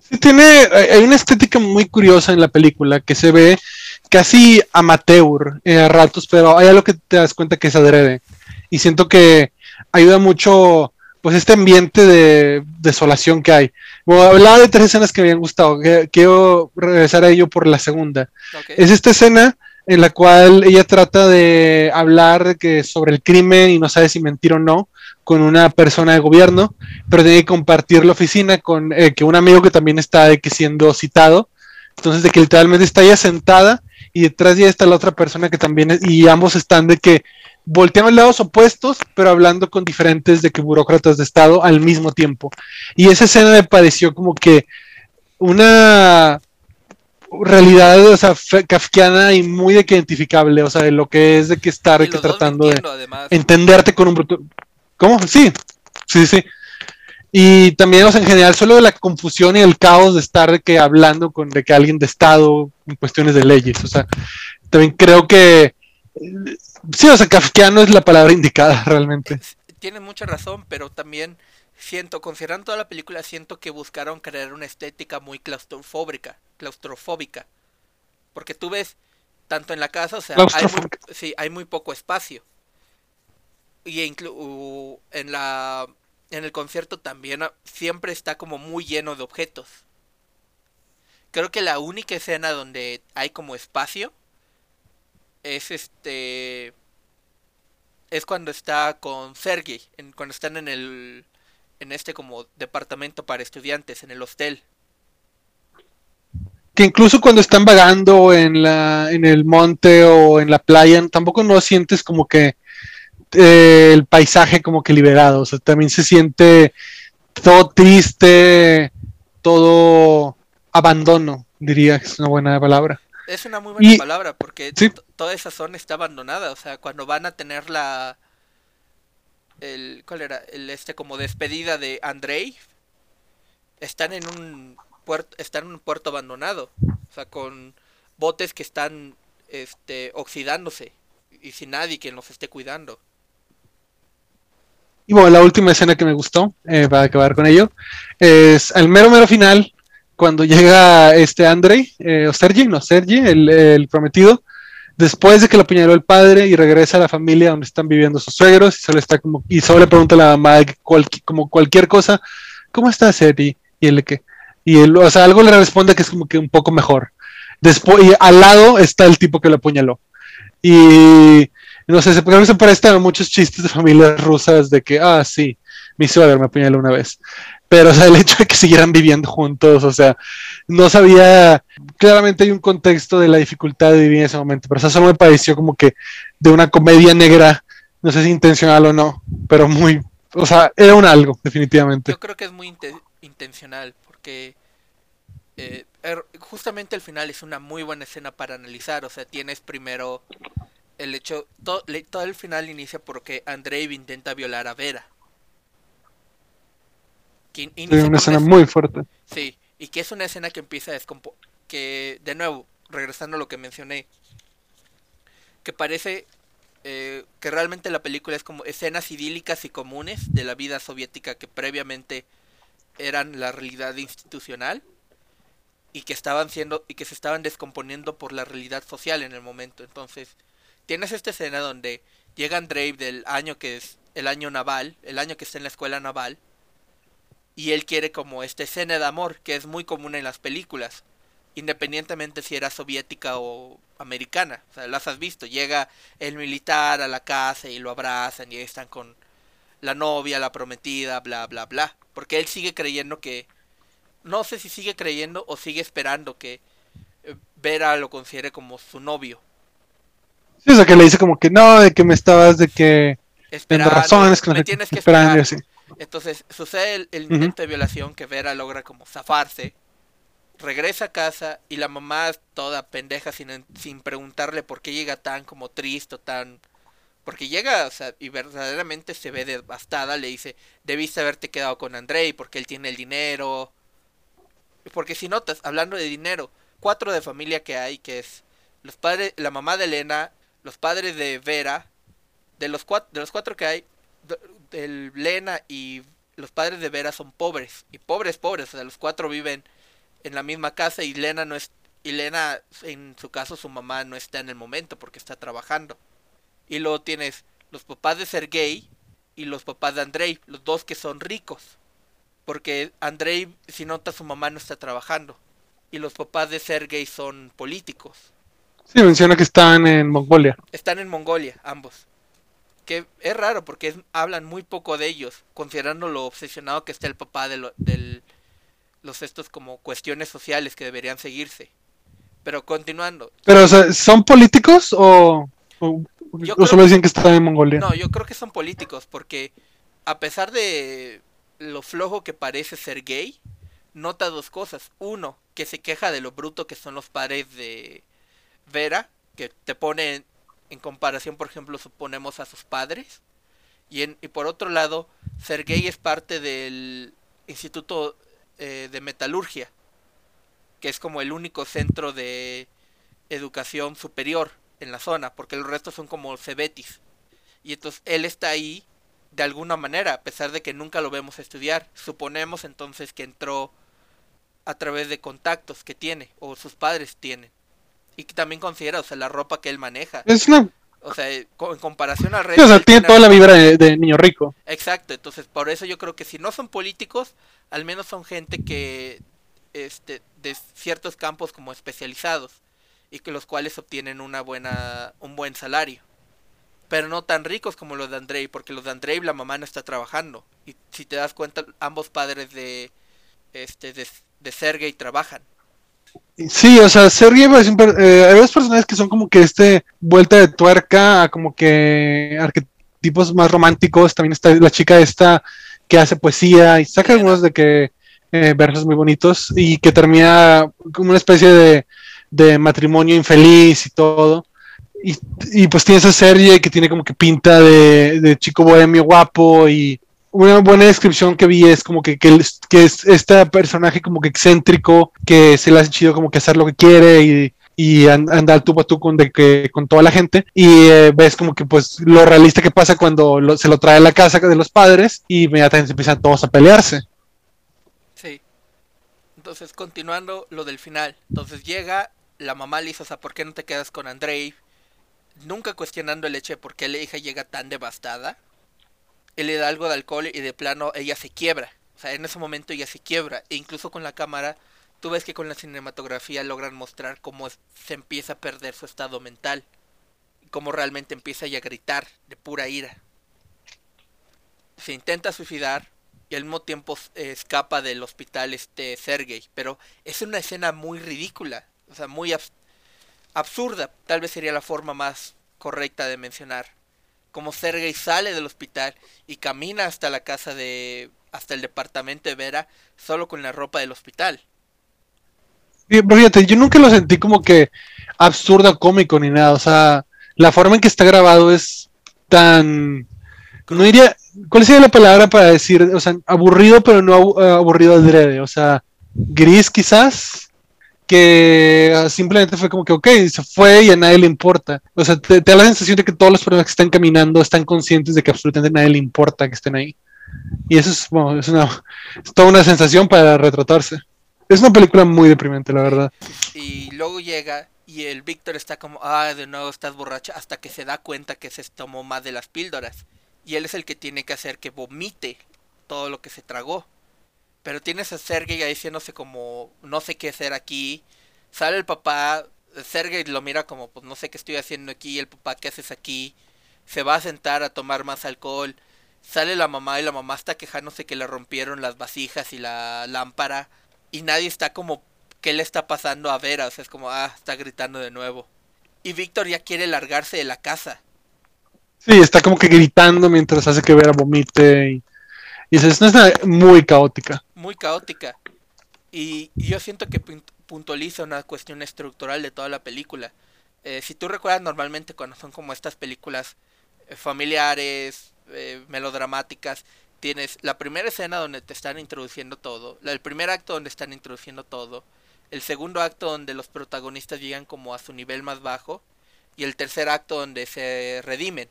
Sí, tiene, hay una estética muy curiosa en la película que se ve casi amateur eh, a ratos, pero hay algo que te das cuenta que es adrede. Y siento que ayuda mucho pues este ambiente de desolación que hay. Bueno, hablaba de tres escenas que me habían gustado, quiero regresar a ello por la segunda. Es esta escena en la cual ella trata de hablar que sobre el crimen y no sabe si mentir o no con una persona de gobierno, pero tiene que compartir la oficina con eh, que un amigo que también está de que siendo citado, entonces de que literalmente está ella sentada y detrás de ella está la otra persona que también es, y ambos están de que voltean lados opuestos, pero hablando con diferentes de que burócratas de Estado al mismo tiempo. Y esa escena me pareció como que una realidad, o sea, kafkiana y muy de que identificable, o sea, de lo que es de que estar que tratando de entenderte con un bruto. ¿Cómo? Sí, sí, sí. Y también, o sea, en general, solo de la confusión y el caos de estar de que hablando con de que alguien de Estado en cuestiones de leyes, o sea, también creo que sí, o sea, kafkiano es la palabra indicada realmente. Tiene mucha razón, pero también siento, considerando toda la película, siento que buscaron crear una estética muy claustrofóbica, claustrofóbica. Porque tú ves, tanto en la casa, o sea, hay muy, sí, hay muy poco espacio. Y inclu en la en el concierto también ah, siempre está como muy lleno de objetos. Creo que la única escena donde hay como espacio es este es cuando está con Sergey, cuando están en el en este como departamento para estudiantes, en el hostel. Que incluso cuando están vagando en, la, en el monte o en la playa, tampoco no sientes como que eh, el paisaje como que liberado, o sea, también se siente todo triste, todo abandono, diría que es una buena palabra. Es una muy buena palabra porque toda esa zona está abandonada, o sea, cuando van a tener la, el ¿cuál era? El este como despedida de Andrei están en un puerto están en un puerto abandonado, o sea, con botes que están este oxidándose y sin nadie que los esté cuidando. Y bueno, la última escena que me gustó, eh, para acabar con ello, es al mero mero final, cuando llega este Andrei, eh, o Sergi, no, Sergi, el, el prometido, después de que lo apuñaló el padre y regresa a la familia donde están viviendo sus suegros y solo está como y solo le pregunta a la mamá como cualquier cosa, ¿cómo estás, Eddie? Y él que y o sea, algo le responde que es como que un poco mejor. Después y al lado está el tipo que lo apuñaló. Y no sé, se, se a muchos chistes de familias rusas de que, ah, sí, mi suegro me apuñaló una vez. Pero, o sea, el hecho de que siguieran viviendo juntos, o sea, no sabía, claramente hay un contexto de la dificultad de vivir en ese momento, pero eso solo me pareció como que de una comedia negra, no sé si intencional o no, pero muy, o sea, era un algo, definitivamente. Yo creo que es muy intencional, porque eh, er, justamente el final es una muy buena escena para analizar, o sea, tienes primero el hecho, todo, todo el final inicia porque Andrei intenta violar a Vera. Que una escena muy fuerte. Sí, y que es una escena que empieza a descomponer, que de nuevo, regresando a lo que mencioné, que parece eh, que realmente la película es como escenas idílicas y comunes de la vida soviética que previamente eran la realidad institucional y que estaban siendo y que se estaban descomponiendo por la realidad social en el momento. Entonces, tienes esta escena donde llega Andrei del año que es el año naval, el año que está en la escuela naval, y él quiere como esta escena de amor que es muy común en las películas, independientemente si era soviética o americana, o sea, las has visto, llega el militar a la casa y lo abrazan y están con la novia, la prometida, bla, bla, bla, porque él sigue creyendo que, no sé si sigue creyendo o sigue esperando que eh, Vera lo considere como su novio, Sí, o sea, que le dice como que no, de que me estabas, de que... Esperando, razones, que me tienes que esperar. Entonces sucede el, intento de violación que Vera logra como zafarse. Regresa a casa y la mamá toda pendeja sin, sin preguntarle por qué llega tan como triste, tan... Porque llega, o sea, y verdaderamente se ve devastada, le dice, debiste haberte quedado con Andrei porque él tiene el dinero. Porque si notas, hablando de dinero, cuatro de familia que hay, que es los padres, la mamá de Elena, los padres de Vera, de los cuatro, de los cuatro que hay, el Lena y los padres de Vera son pobres, y pobres, pobres, o sea, los cuatro viven en la misma casa y Lena no es, y Lena, en su caso, su mamá no está en el momento porque está trabajando. Y luego tienes los papás de Sergei y los papás de Andrei, los dos que son ricos. Porque Andrei, si nota, su mamá no está trabajando. Y los papás de Sergei son políticos. Sí, menciona que están en Mongolia. Están en Mongolia, ambos. Que es raro porque hablan muy poco de ellos, considerando lo obsesionado que está el papá de los estos como cuestiones sociales que deberían seguirse. Pero continuando. Pero, ¿son políticos o, solo dicen que están en Mongolia? No, yo creo que son políticos porque a pesar de lo flojo que parece ser gay, nota dos cosas. Uno, que se queja de lo bruto que son los padres de, Vera, que te pone en, comparación, por ejemplo, suponemos a sus padres. Y, en, y por otro lado, Sergei es parte del Instituto eh, de Metalurgia, que es como el único centro de educación superior en la zona, porque los restos son como cebetis. Y entonces él está ahí de alguna manera, a pesar de que nunca lo vemos estudiar. Suponemos entonces que entró a través de contactos que tiene, o sus padres tienen. Y que también considera, o sea, la ropa que él maneja. Es una... O sea, en comparación al resto... o sea, tiene toda la vibra de, niño rico. Exacto, entonces por eso yo creo que si no son políticos, al menos son gente que... Este, de ciertos campos como especializados y que los cuales obtienen una buena un buen salario. Pero no tan ricos como los de Andrei porque los de Andrei la mamá no está trabajando. Y si te das cuenta ambos padres de este de, de Sergei trabajan. Sí, o sea, Sergei eh, hay dos personajes que son como que este vuelta de tuerca a como que arquetipos más románticos. También está la chica esta que hace poesía y saca algunos de que eh, versos muy bonitos y que termina como una especie de, de matrimonio infeliz y todo. Y, y, pues tienes a Sergei que tiene como que pinta de, de chico bohemio guapo y una buena descripción que vi es como que, que, es este personaje como que excéntrico, que se le hace chido como que hacer lo que quiere y, y andar tú a tú con, de que, con toda la gente y eh, ves como que pues lo realista que pasa cuando se lo trae a la casa de los padres y inmediatamente empiezan todos a pelearse. Sí. Entonces, continuando lo del final. Entonces llega la mamá le dice, o sea, ¿por qué no te quedas con Andrei? nunca cuestionando el hecho de por qué la hija llega tan devastada. Él le da algo de alcohol y de plano ella se quiebra. O sea, en ese momento ella se quiebra. E incluso con la cámara, tú ves que con la cinematografía logran mostrar cómo se empieza a perder su estado mental. Y cómo realmente empieza a gritar de pura ira. Se intenta suicidar y al mismo tiempo eh, escapa del hospital este Sergei. Pero es una escena muy ridícula. O sea, muy absurda. Tal vez sería la forma más correcta de mencionar. Como Sergei sale del hospital y camina hasta la casa de... hasta el departamento de Vera solo con la ropa del hospital. Fíjate, yo nunca lo sentí como que absurdo, cómico ni nada. O sea, la forma en que está grabado es tan... No diría... ¿Cuál sería la palabra para decir? O sea, aburrido, pero no aburrido adrede. O sea, gris quizás que simplemente fue como que, ok, se fue y a nadie le importa. O sea, te, da la sensación de que todas las personas que están caminando están conscientes de que absolutamente a nadie le importa que estén ahí. Y eso es, bueno, es, una, es toda una sensación para retratarse. Es una película muy deprimente, la verdad. Y luego llega y el Víctor está como, ah, de nuevo estás borracha, hasta que se da cuenta que se tomó más de las píldoras. Y él es el que tiene que hacer que vomite todo lo que se tragó. Pero tienes a Sergei diciéndose como, no sé qué hacer aquí. Sale el papá, Sergei lo mira como, pues no sé qué estoy haciendo aquí. El papá, ¿qué haces aquí? Se va a sentar a tomar más alcohol. Sale la mamá y la mamá está quejándose que le rompieron las vasijas y la lámpara. Y nadie está como, ¿qué le está pasando a Vera? O sea, es como, ah, está gritando de nuevo. Y Víctor ya quiere largarse de la casa. Sí, está como que gritando mientras hace que Vera vomite y y es una muy caótica. Muy caótica. Y, yo siento que puntualiza una cuestión estructural de toda la película. Eh, si tú recuerdas normalmente cuando son como estas películas eh, familiares, eh, melodramáticas, tienes la primera escena donde te están introduciendo todo, el primer acto donde están introduciendo todo, el segundo acto donde los protagonistas llegan como a su nivel más bajo y el tercer acto donde se redimen.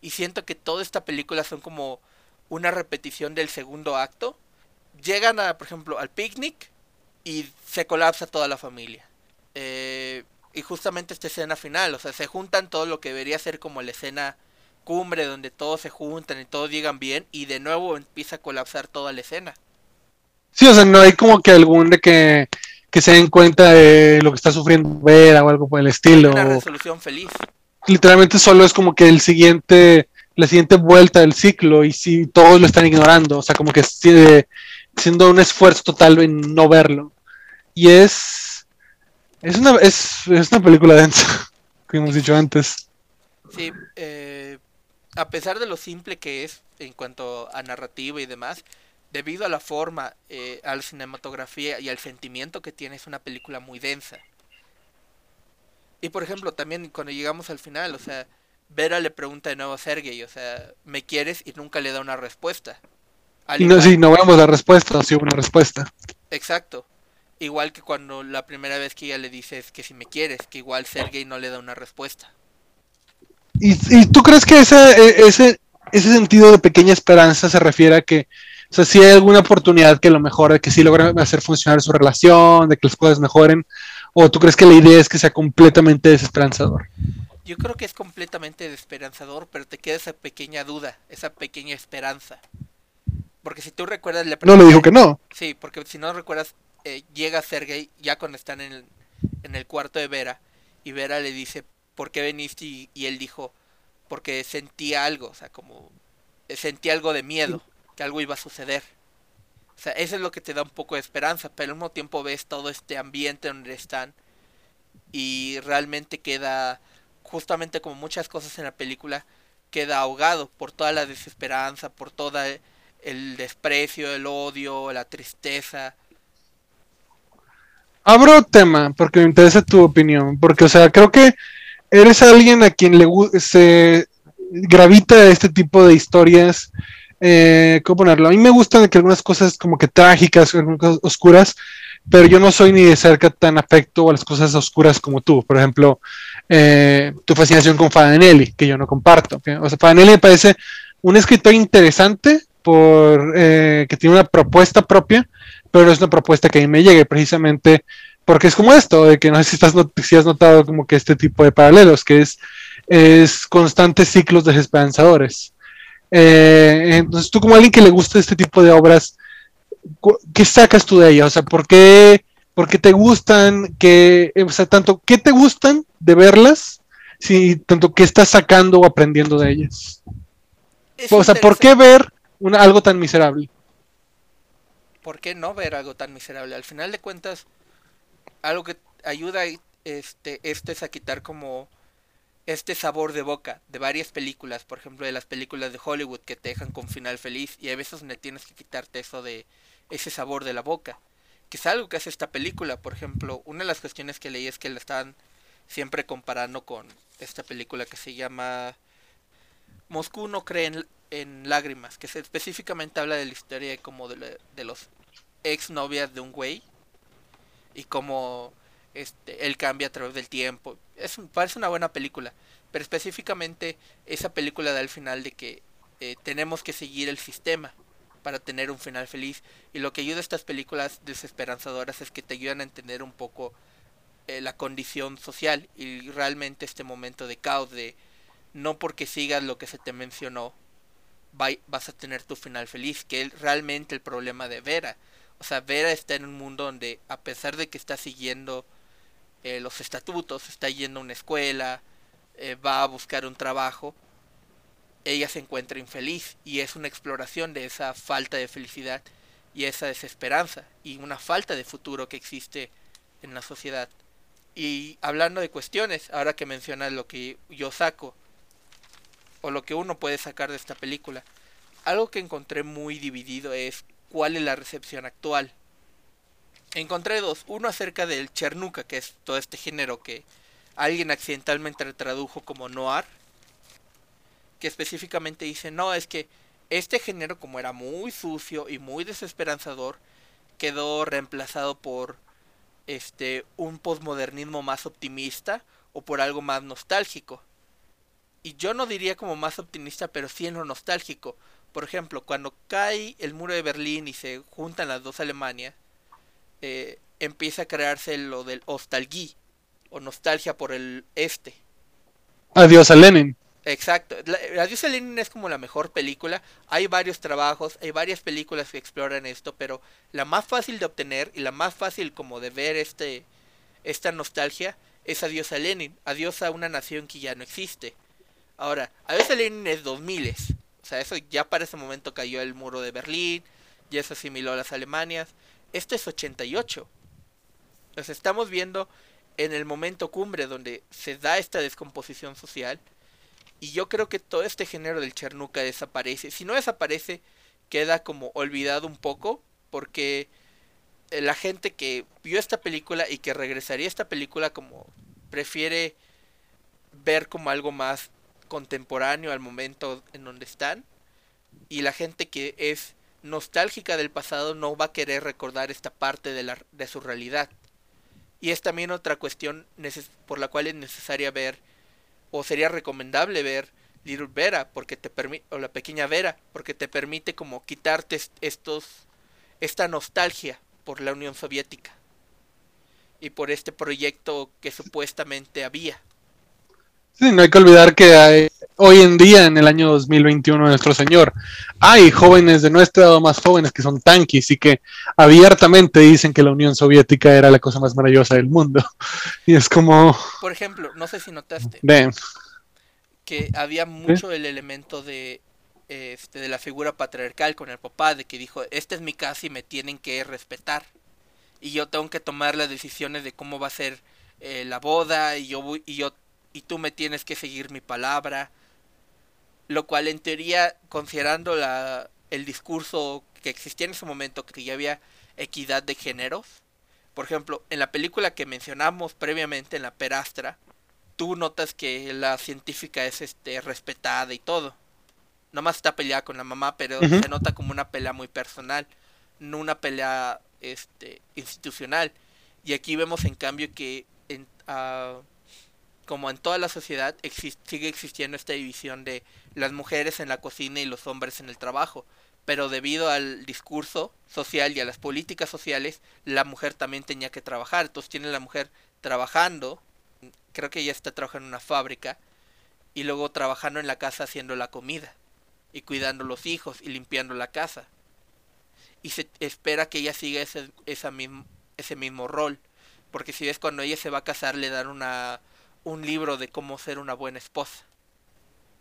Y siento que toda esta película son como una repetición del segundo acto. Llegan, a, por ejemplo, al picnic y se colapsa toda la familia. Eh, y justamente esta escena final, o sea, se juntan todo lo que debería ser como la escena cumbre donde todos se juntan y todos llegan bien y de nuevo empieza a colapsar toda la escena. Sí, o sea, no hay como que algún de que, que se den cuenta de lo que está sufriendo Vera o algo por el estilo. Una resolución feliz. Literalmente solo es como que el siguiente la siguiente vuelta del ciclo y si todos lo están ignorando, o sea, como que siendo un esfuerzo total en no verlo. Y es es una, es, una película densa, como hemos dicho antes. Sí, eh, a pesar de lo simple que es en cuanto a narrativa y demás, debido a la forma, eh, a la cinematografía y al sentimiento que tiene, es una película muy densa. Y por ejemplo, también cuando llegamos al final, o sea, Vera le pregunta de nuevo a Sergei, o sea, ¿me quieres? Y nunca le da una respuesta. Y no, sí, no vemos la respuesta, sí una respuesta. Exacto. Igual que cuando la primera vez que ella le dice que si me quieres, que igual Sergei no le da una respuesta. ¿Y, y tú crees que ese, e, ese, ese sentido de pequeña esperanza se refiere a que, o sea, si hay alguna oportunidad que lo mejore, que sí logre hacer funcionar su relación, de que las cosas mejoren, o tú crees que la idea es que sea completamente desesperanzador? Yo creo que es completamente desesperanzador, pero te queda esa pequeña duda, esa pequeña esperanza. Porque si tú recuerdas... La no le dijo que no. Sí, porque si no recuerdas, eh, llega Sergei ya cuando están en el, en el cuarto de Vera, y Vera le dice, ¿por qué veniste? Y, él dijo, porque sentía algo, o sea, como eh, sentí algo de miedo, que algo iba a suceder. O sea, eso es lo que te da un poco de esperanza, pero al mismo tiempo ves todo este ambiente donde están y realmente queda justamente como muchas cosas en la película, queda ahogado por toda la desesperanza, por todo el desprecio, el odio, la tristeza. Abro tema porque me interesa tu opinión, porque o sea, creo que eres alguien a quien le se gravita este tipo de historias. Eh, ¿Cómo ponerlo? A mí me gustan que algunas cosas como que trágicas, oscuras, pero yo no soy ni de cerca tan afecto a las cosas oscuras como tú. Por ejemplo, eh, tu fascinación con Fadanelli, que yo no comparto. O sea, Fadanelli me parece un escritor interesante por eh, que tiene una propuesta propia, pero es una propuesta que a mí me llegue precisamente porque es como esto, de que no sé si, estás si has notado como que este tipo de paralelos, que es es constantes ciclos desesperanzadores. Eh, entonces, tú como alguien que le gusta este tipo de obras, ¿qué sacas tú de ella? O sea, ¿por qué, por qué te gustan? ¿Qué, o sea, tanto, ¿qué te gustan de verlas? Si, tanto, ¿qué estás sacando o aprendiendo de ellas? o sea, ¿por qué ver algo tan miserable? ¿Por qué no ver algo tan miserable? Al final de cuentas, algo que ayuda este, este es a quitar como este sabor de boca de varias películas, por ejemplo de las películas de Hollywood que te dejan con final feliz y a veces donde tienes que quitarte eso de ese sabor de la boca, que es algo que hace esta película, por ejemplo, una de las cuestiones que leí es que la están siempre comparando con esta película que se llama Moscú no cree en, lágrimas, que específicamente habla de la historia como de, de los ex novias de un güey y cómo este, él cambia a través del tiempo. Es parece una buena película, pero específicamente esa película da el final de que eh, tenemos que seguir el sistema para tener un final feliz. Y lo que ayuda a estas películas desesperanzadoras es que te ayudan a entender un poco eh, la condición social y realmente este momento de caos de no porque sigas lo que se te mencionó vas a tener tu final feliz, que es realmente el problema de Vera. O sea, Vera está en un mundo donde a pesar de que está siguiendo eh, los estatutos, está yendo a una escuela, eh, va a buscar un trabajo, ella se encuentra infeliz y es una exploración de esa falta de felicidad y esa desesperanza y una falta de futuro que existe en la sociedad. Y hablando de cuestiones, ahora que mencionas lo que yo saco, o lo que uno puede sacar de esta película, algo que encontré muy dividido es cuál es la recepción actual encontré dos. Uno acerca del Chernuka, que es todo este género que alguien accidentalmente tradujo como noir. Que específicamente dice, no, es que este género como era muy sucio y muy desesperanzador, quedó reemplazado por este un posmodernismo más optimista o por algo más nostálgico. Y yo no diría como más optimista, pero sí en lo nostálgico. Por ejemplo, cuando cae el muro de Berlín y se juntan las dos Alemanias, eh, empieza a crearse lo del nostalgia o nostalgia por el este. Adiós a Lenin. Exacto. Adiós a Lenin es como la mejor película. Hay varios trabajos, hay varias películas que exploran esto, pero la más fácil de obtener y la más fácil como de ver este esta nostalgia es Adiós a Lenin, Adiós a una nación que ya no existe. Ahora, a Lenin es 2000. O sea, eso ya para ese momento cayó el muro de Berlín, ya se asimiló a las Alemanias. Este es 88. Nos estamos viendo en el momento cumbre donde se da esta descomposición social. Y yo creo que todo este género del Chernuka desaparece. Si no desaparece, queda como olvidado un poco. Porque eh, la gente que vio esta película y que regresaría a esta película como prefiere ver como algo más contemporáneo al momento en donde están. Y la gente que es nostálgica del pasado no va a querer recordar esta parte de, la, de su realidad. Y es también otra cuestión por la cual es necesaria ver, o sería recomendable ver Little Vera, porque te o la pequeña Vera, porque te permite como quitarte estos, esta nostalgia por la Unión Soviética y por este proyecto que supuestamente había. Sí, no hay que olvidar que hay, hoy en día, en el año 2021, nuestro Señor, hay jóvenes de nuestra edad más jóvenes que son tanquis y que abiertamente dicen que la Unión Soviética era la cosa más maravillosa del mundo. Y es como... Por ejemplo, no sé si notaste que había mucho el elemento de, este, de la figura patriarcal con el papá, de que dijo, esta es mi casa y me tienen que respetar. Y yo tengo que tomar las decisiones de cómo va a ser eh, la boda y yo, y yo y tú me tienes que seguir mi palabra. Lo cual en teoría, considerando la, el discurso que existía en ese momento, que ya había equidad de géneros. Por ejemplo, en la película que mencionamos previamente, en la Perastra, tú notas que la científica es este respetada y todo. Nomás está peleada con la mamá, pero se nota como una pelea muy personal, no una pelea este institucional. Y aquí vemos en cambio que en, uh, como en toda la sociedad, sigue existiendo esta división de las mujeres en la cocina y los hombres en el trabajo. Pero debido al discurso social y a las políticas sociales, la mujer también tenía que trabajar. Entonces tiene la mujer trabajando, creo que ella está trabajando en una fábrica, y luego trabajando en la casa haciendo la comida y cuidando los hijos y limpiando la casa. Y se espera que ella siga ese, esa ese mismo rol. Porque si ves cuando ella se va a casar le dan una, un libro de cómo ser una buena esposa.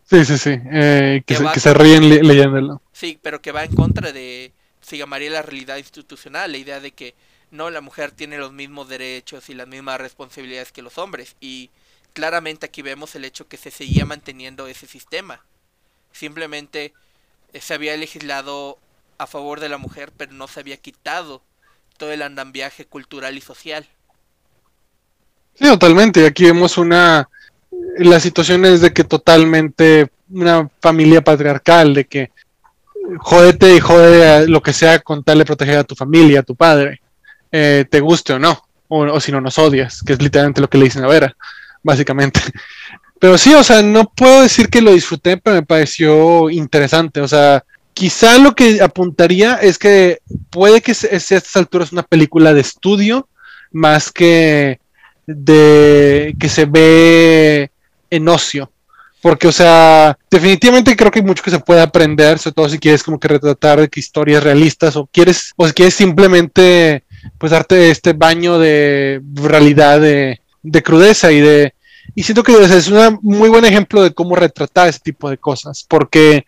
Sí, sí, sí. Eh, que, se, ríen leyéndolo. Sí, pero que va en contra de, se llamaría la realidad institucional, la idea de que no, la mujer tiene los mismos derechos y las mismas responsabilidades que los hombres. Y claramente aquí vemos el hecho que se seguía manteniendo ese sistema. Simplemente eh, se había legislado a favor de la mujer, pero no se había quitado todo el andambiaje cultural y social. Sí, totalmente. Aquí vemos una la situación es de que totalmente una familia patriarcal, de que jódete y jode lo que sea con tal de proteger a tu familia, a tu padre, eh, te guste o no, o, si no nos odias, que es literalmente lo que le dicen a Vera, básicamente. Pero sí, o sea, no puedo decir que lo disfruté, pero me pareció interesante, o sea, quizá lo que apuntaría es que puede que sea a estas alturas una película de estudio, más que de que se ve en ocio. Porque, o sea, definitivamente creo que hay mucho que se puede aprender, sobre todo si quieres como que retratar historias realistas o quieres, o si quieres simplemente, pues darte este baño de realidad, de, crudeza y de... Y siento que es un muy buen ejemplo de cómo retratar ese tipo de cosas, porque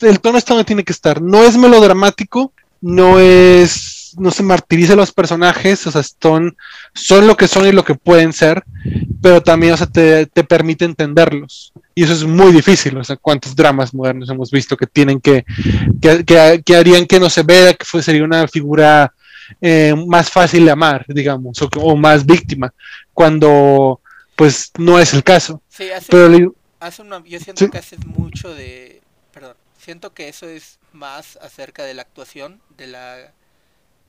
el tono está donde tiene que estar. No es melodramático, no es no se martiriza a los personajes, o sea, son, son lo que son y lo que pueden ser, pero también, o sea, te, permite entenderlos. Y eso es muy difícil, o sea, cuántos dramas modernos hemos visto que tienen que, que, harían que no se vea, que fue, sería una figura eh, más fácil de amar, digamos, o, más víctima, cuando pues no es el caso. Sí, hace, pero, hace una, yo siento que haces mucho de, perdón, siento que eso es más acerca de la actuación, de la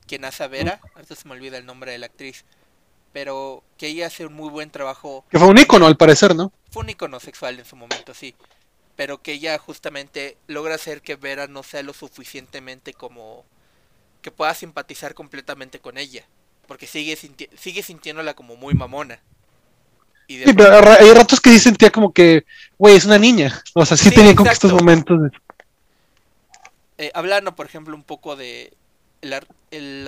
quien hace a Vera, ahorita se me olvida el nombre de la actriz, pero que ella hace un muy buen trabajo. Que fue un icono al parecer, ¿no? Fue un icono sexual en su momento, sí. Pero que ella justamente logra hacer que Vera no sea lo suficientemente como que pueda simpatizar completamente con ella. Porque sigue, sigue sintiéndola como muy mamona. Y sí, pero hay ratos que sí sentía como que, güey, es una niña. O sea, sí, tenía como estos momentos. De... Eh, hablando, por ejemplo, un poco de la,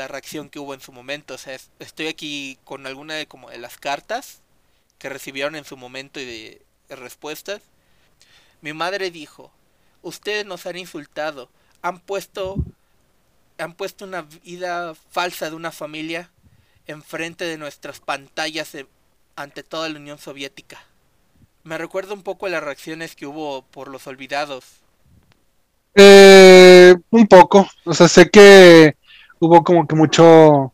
reacción que hubo en su momento. O sea, estoy aquí con alguna de como de las cartas que recibieron en su momento y de, respuestas. Mi madre dijo, ustedes nos han insultado, han puesto han puesto una vida falsa de una familia enfrente de nuestras pantallas ante toda la Unión Soviética. Me recuerda un poco a las reacciones que hubo por los olvidados. Eh, un poco, o sea, sé que hubo como que mucho,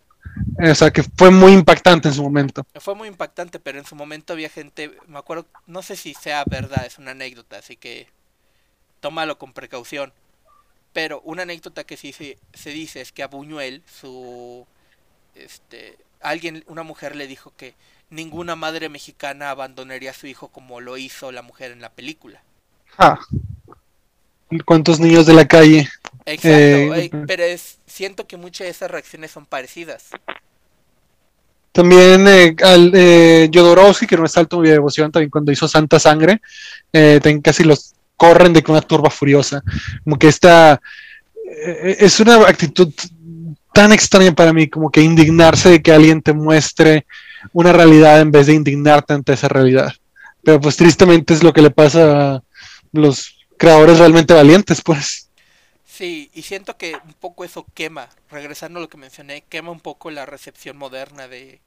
eh, o sea, que fue muy impactante en su momento. Fue muy impactante, pero en su momento había gente, me acuerdo, no sé si sea verdad, es una anécdota, así que tómalo con precaución. Pero una anécdota que sí se, se dice es que a Buñuel, su, este, alguien, una mujer le dijo que ninguna madre mexicana abandonaría a su hijo como lo hizo la mujer en la película. Ah. ¿Cuántos niños de la calle? Exacto, eh, pero es, siento que muchas de esas reacciones son parecidas. También eh, al, eh, Jodorowsky, que no es alto de devoción, también cuando hizo Santa Sangre, eh, casi los corren de una turba furiosa. Como que esta eh, es una actitud tan extraña para mí, como que indignarse de que alguien te muestre una realidad en vez de indignarte ante esa realidad. Pero pues tristemente es lo que le pasa a los creadores realmente valientes, pues. Sí, y siento que un poco eso quema, regresando a lo que mencioné, quema un poco la recepción moderna de,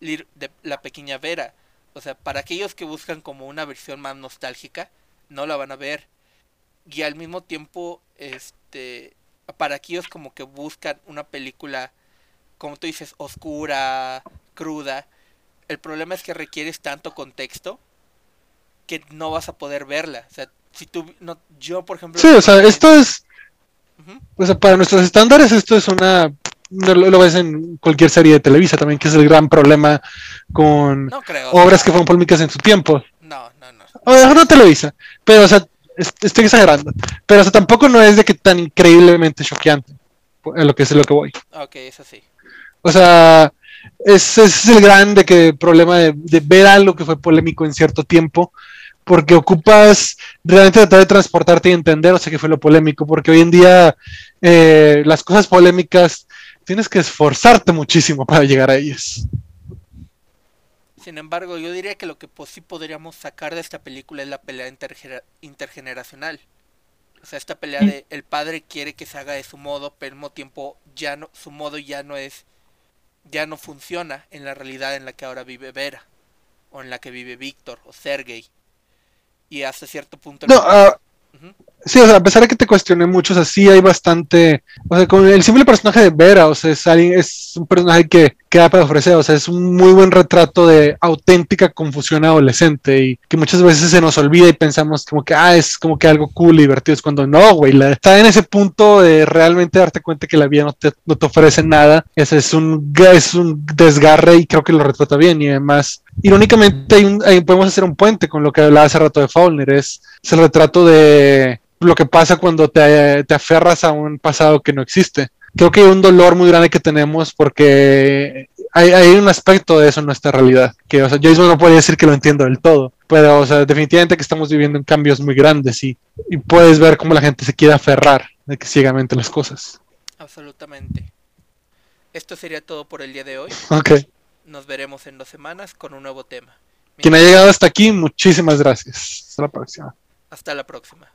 de la pequeña Vera. O sea, para aquellos que buscan como una versión más nostálgica, no la van a ver. Y al mismo tiempo, este, para aquellos como que buscan una película, como tú dices, oscura, cruda, el problema es que requieres tanto contexto que no vas a poder verla. O sea, si tú, no, yo por ejemplo... Sí, o sea, esto es o sea, para nuestros estándares esto es una... No lo, ves en cualquier serie de Televisa también, que es el gran problema con obras que fueron polémicas en su tiempo. No, no, no. O no Televisa, pero o sea, estoy exagerando. Pero o sea, tampoco no es de que tan increíblemente choqueante, en lo que es lo que voy. Ok, eso sí. O sea, ese es el gran de que problema de, ver algo que fue polémico en cierto tiempo, porque ocupas realmente tratar de transportarte y entender, o sea, que fue lo polémico, porque hoy en día eh, las cosas polémicas tienes que esforzarte muchísimo para llegar a ellas. Sin embargo, yo diría que lo que sí podríamos sacar de esta película es la pelea intergeneracional. O sea, esta pelea de el padre quiere que se haga de su modo, pero al mismo tiempo ya no, su modo ya no es, ya no funciona en la realidad en la que ahora vive Vera, o en la que vive Víctor, o Sergey. Y hasta cierto punto... No, Sí, o sea, a pesar de que te cuestioné mucho, o sea, sí hay bastante. O sea, con el simple personaje de Vera, o sea, es, alguien, es un personaje que queda para ofrecer, o sea, es un muy buen retrato de auténtica confusión adolescente y que muchas veces se nos olvida y pensamos como que, ah, es como que algo cool y divertido, es cuando no, güey, está en ese punto de realmente darte cuenta que la vida no te, no te ofrece nada, ese es un, es un desgarre y creo que lo retrata bien y además, irónicamente, hay un, podemos hacer un puente con lo que hablaba hace rato de Faulner, es el retrato de lo que pasa cuando te, te, aferras a un pasado que no existe. Creo que hay un dolor muy grande que tenemos porque hay, hay un aspecto de eso en nuestra realidad, que o sea, yo mismo no podría decir que lo entiendo del todo, pero o sea, definitivamente que estamos viviendo en cambios muy grandes y, y puedes ver cómo la gente se quiere aferrar de que ciegamente las cosas. Absolutamente. Esto sería todo por el día de hoy. Ok. Nos veremos en dos semanas con un nuevo tema. Quien ha llegado hasta aquí, muchísimas gracias. Hasta la próxima. Hasta la próxima.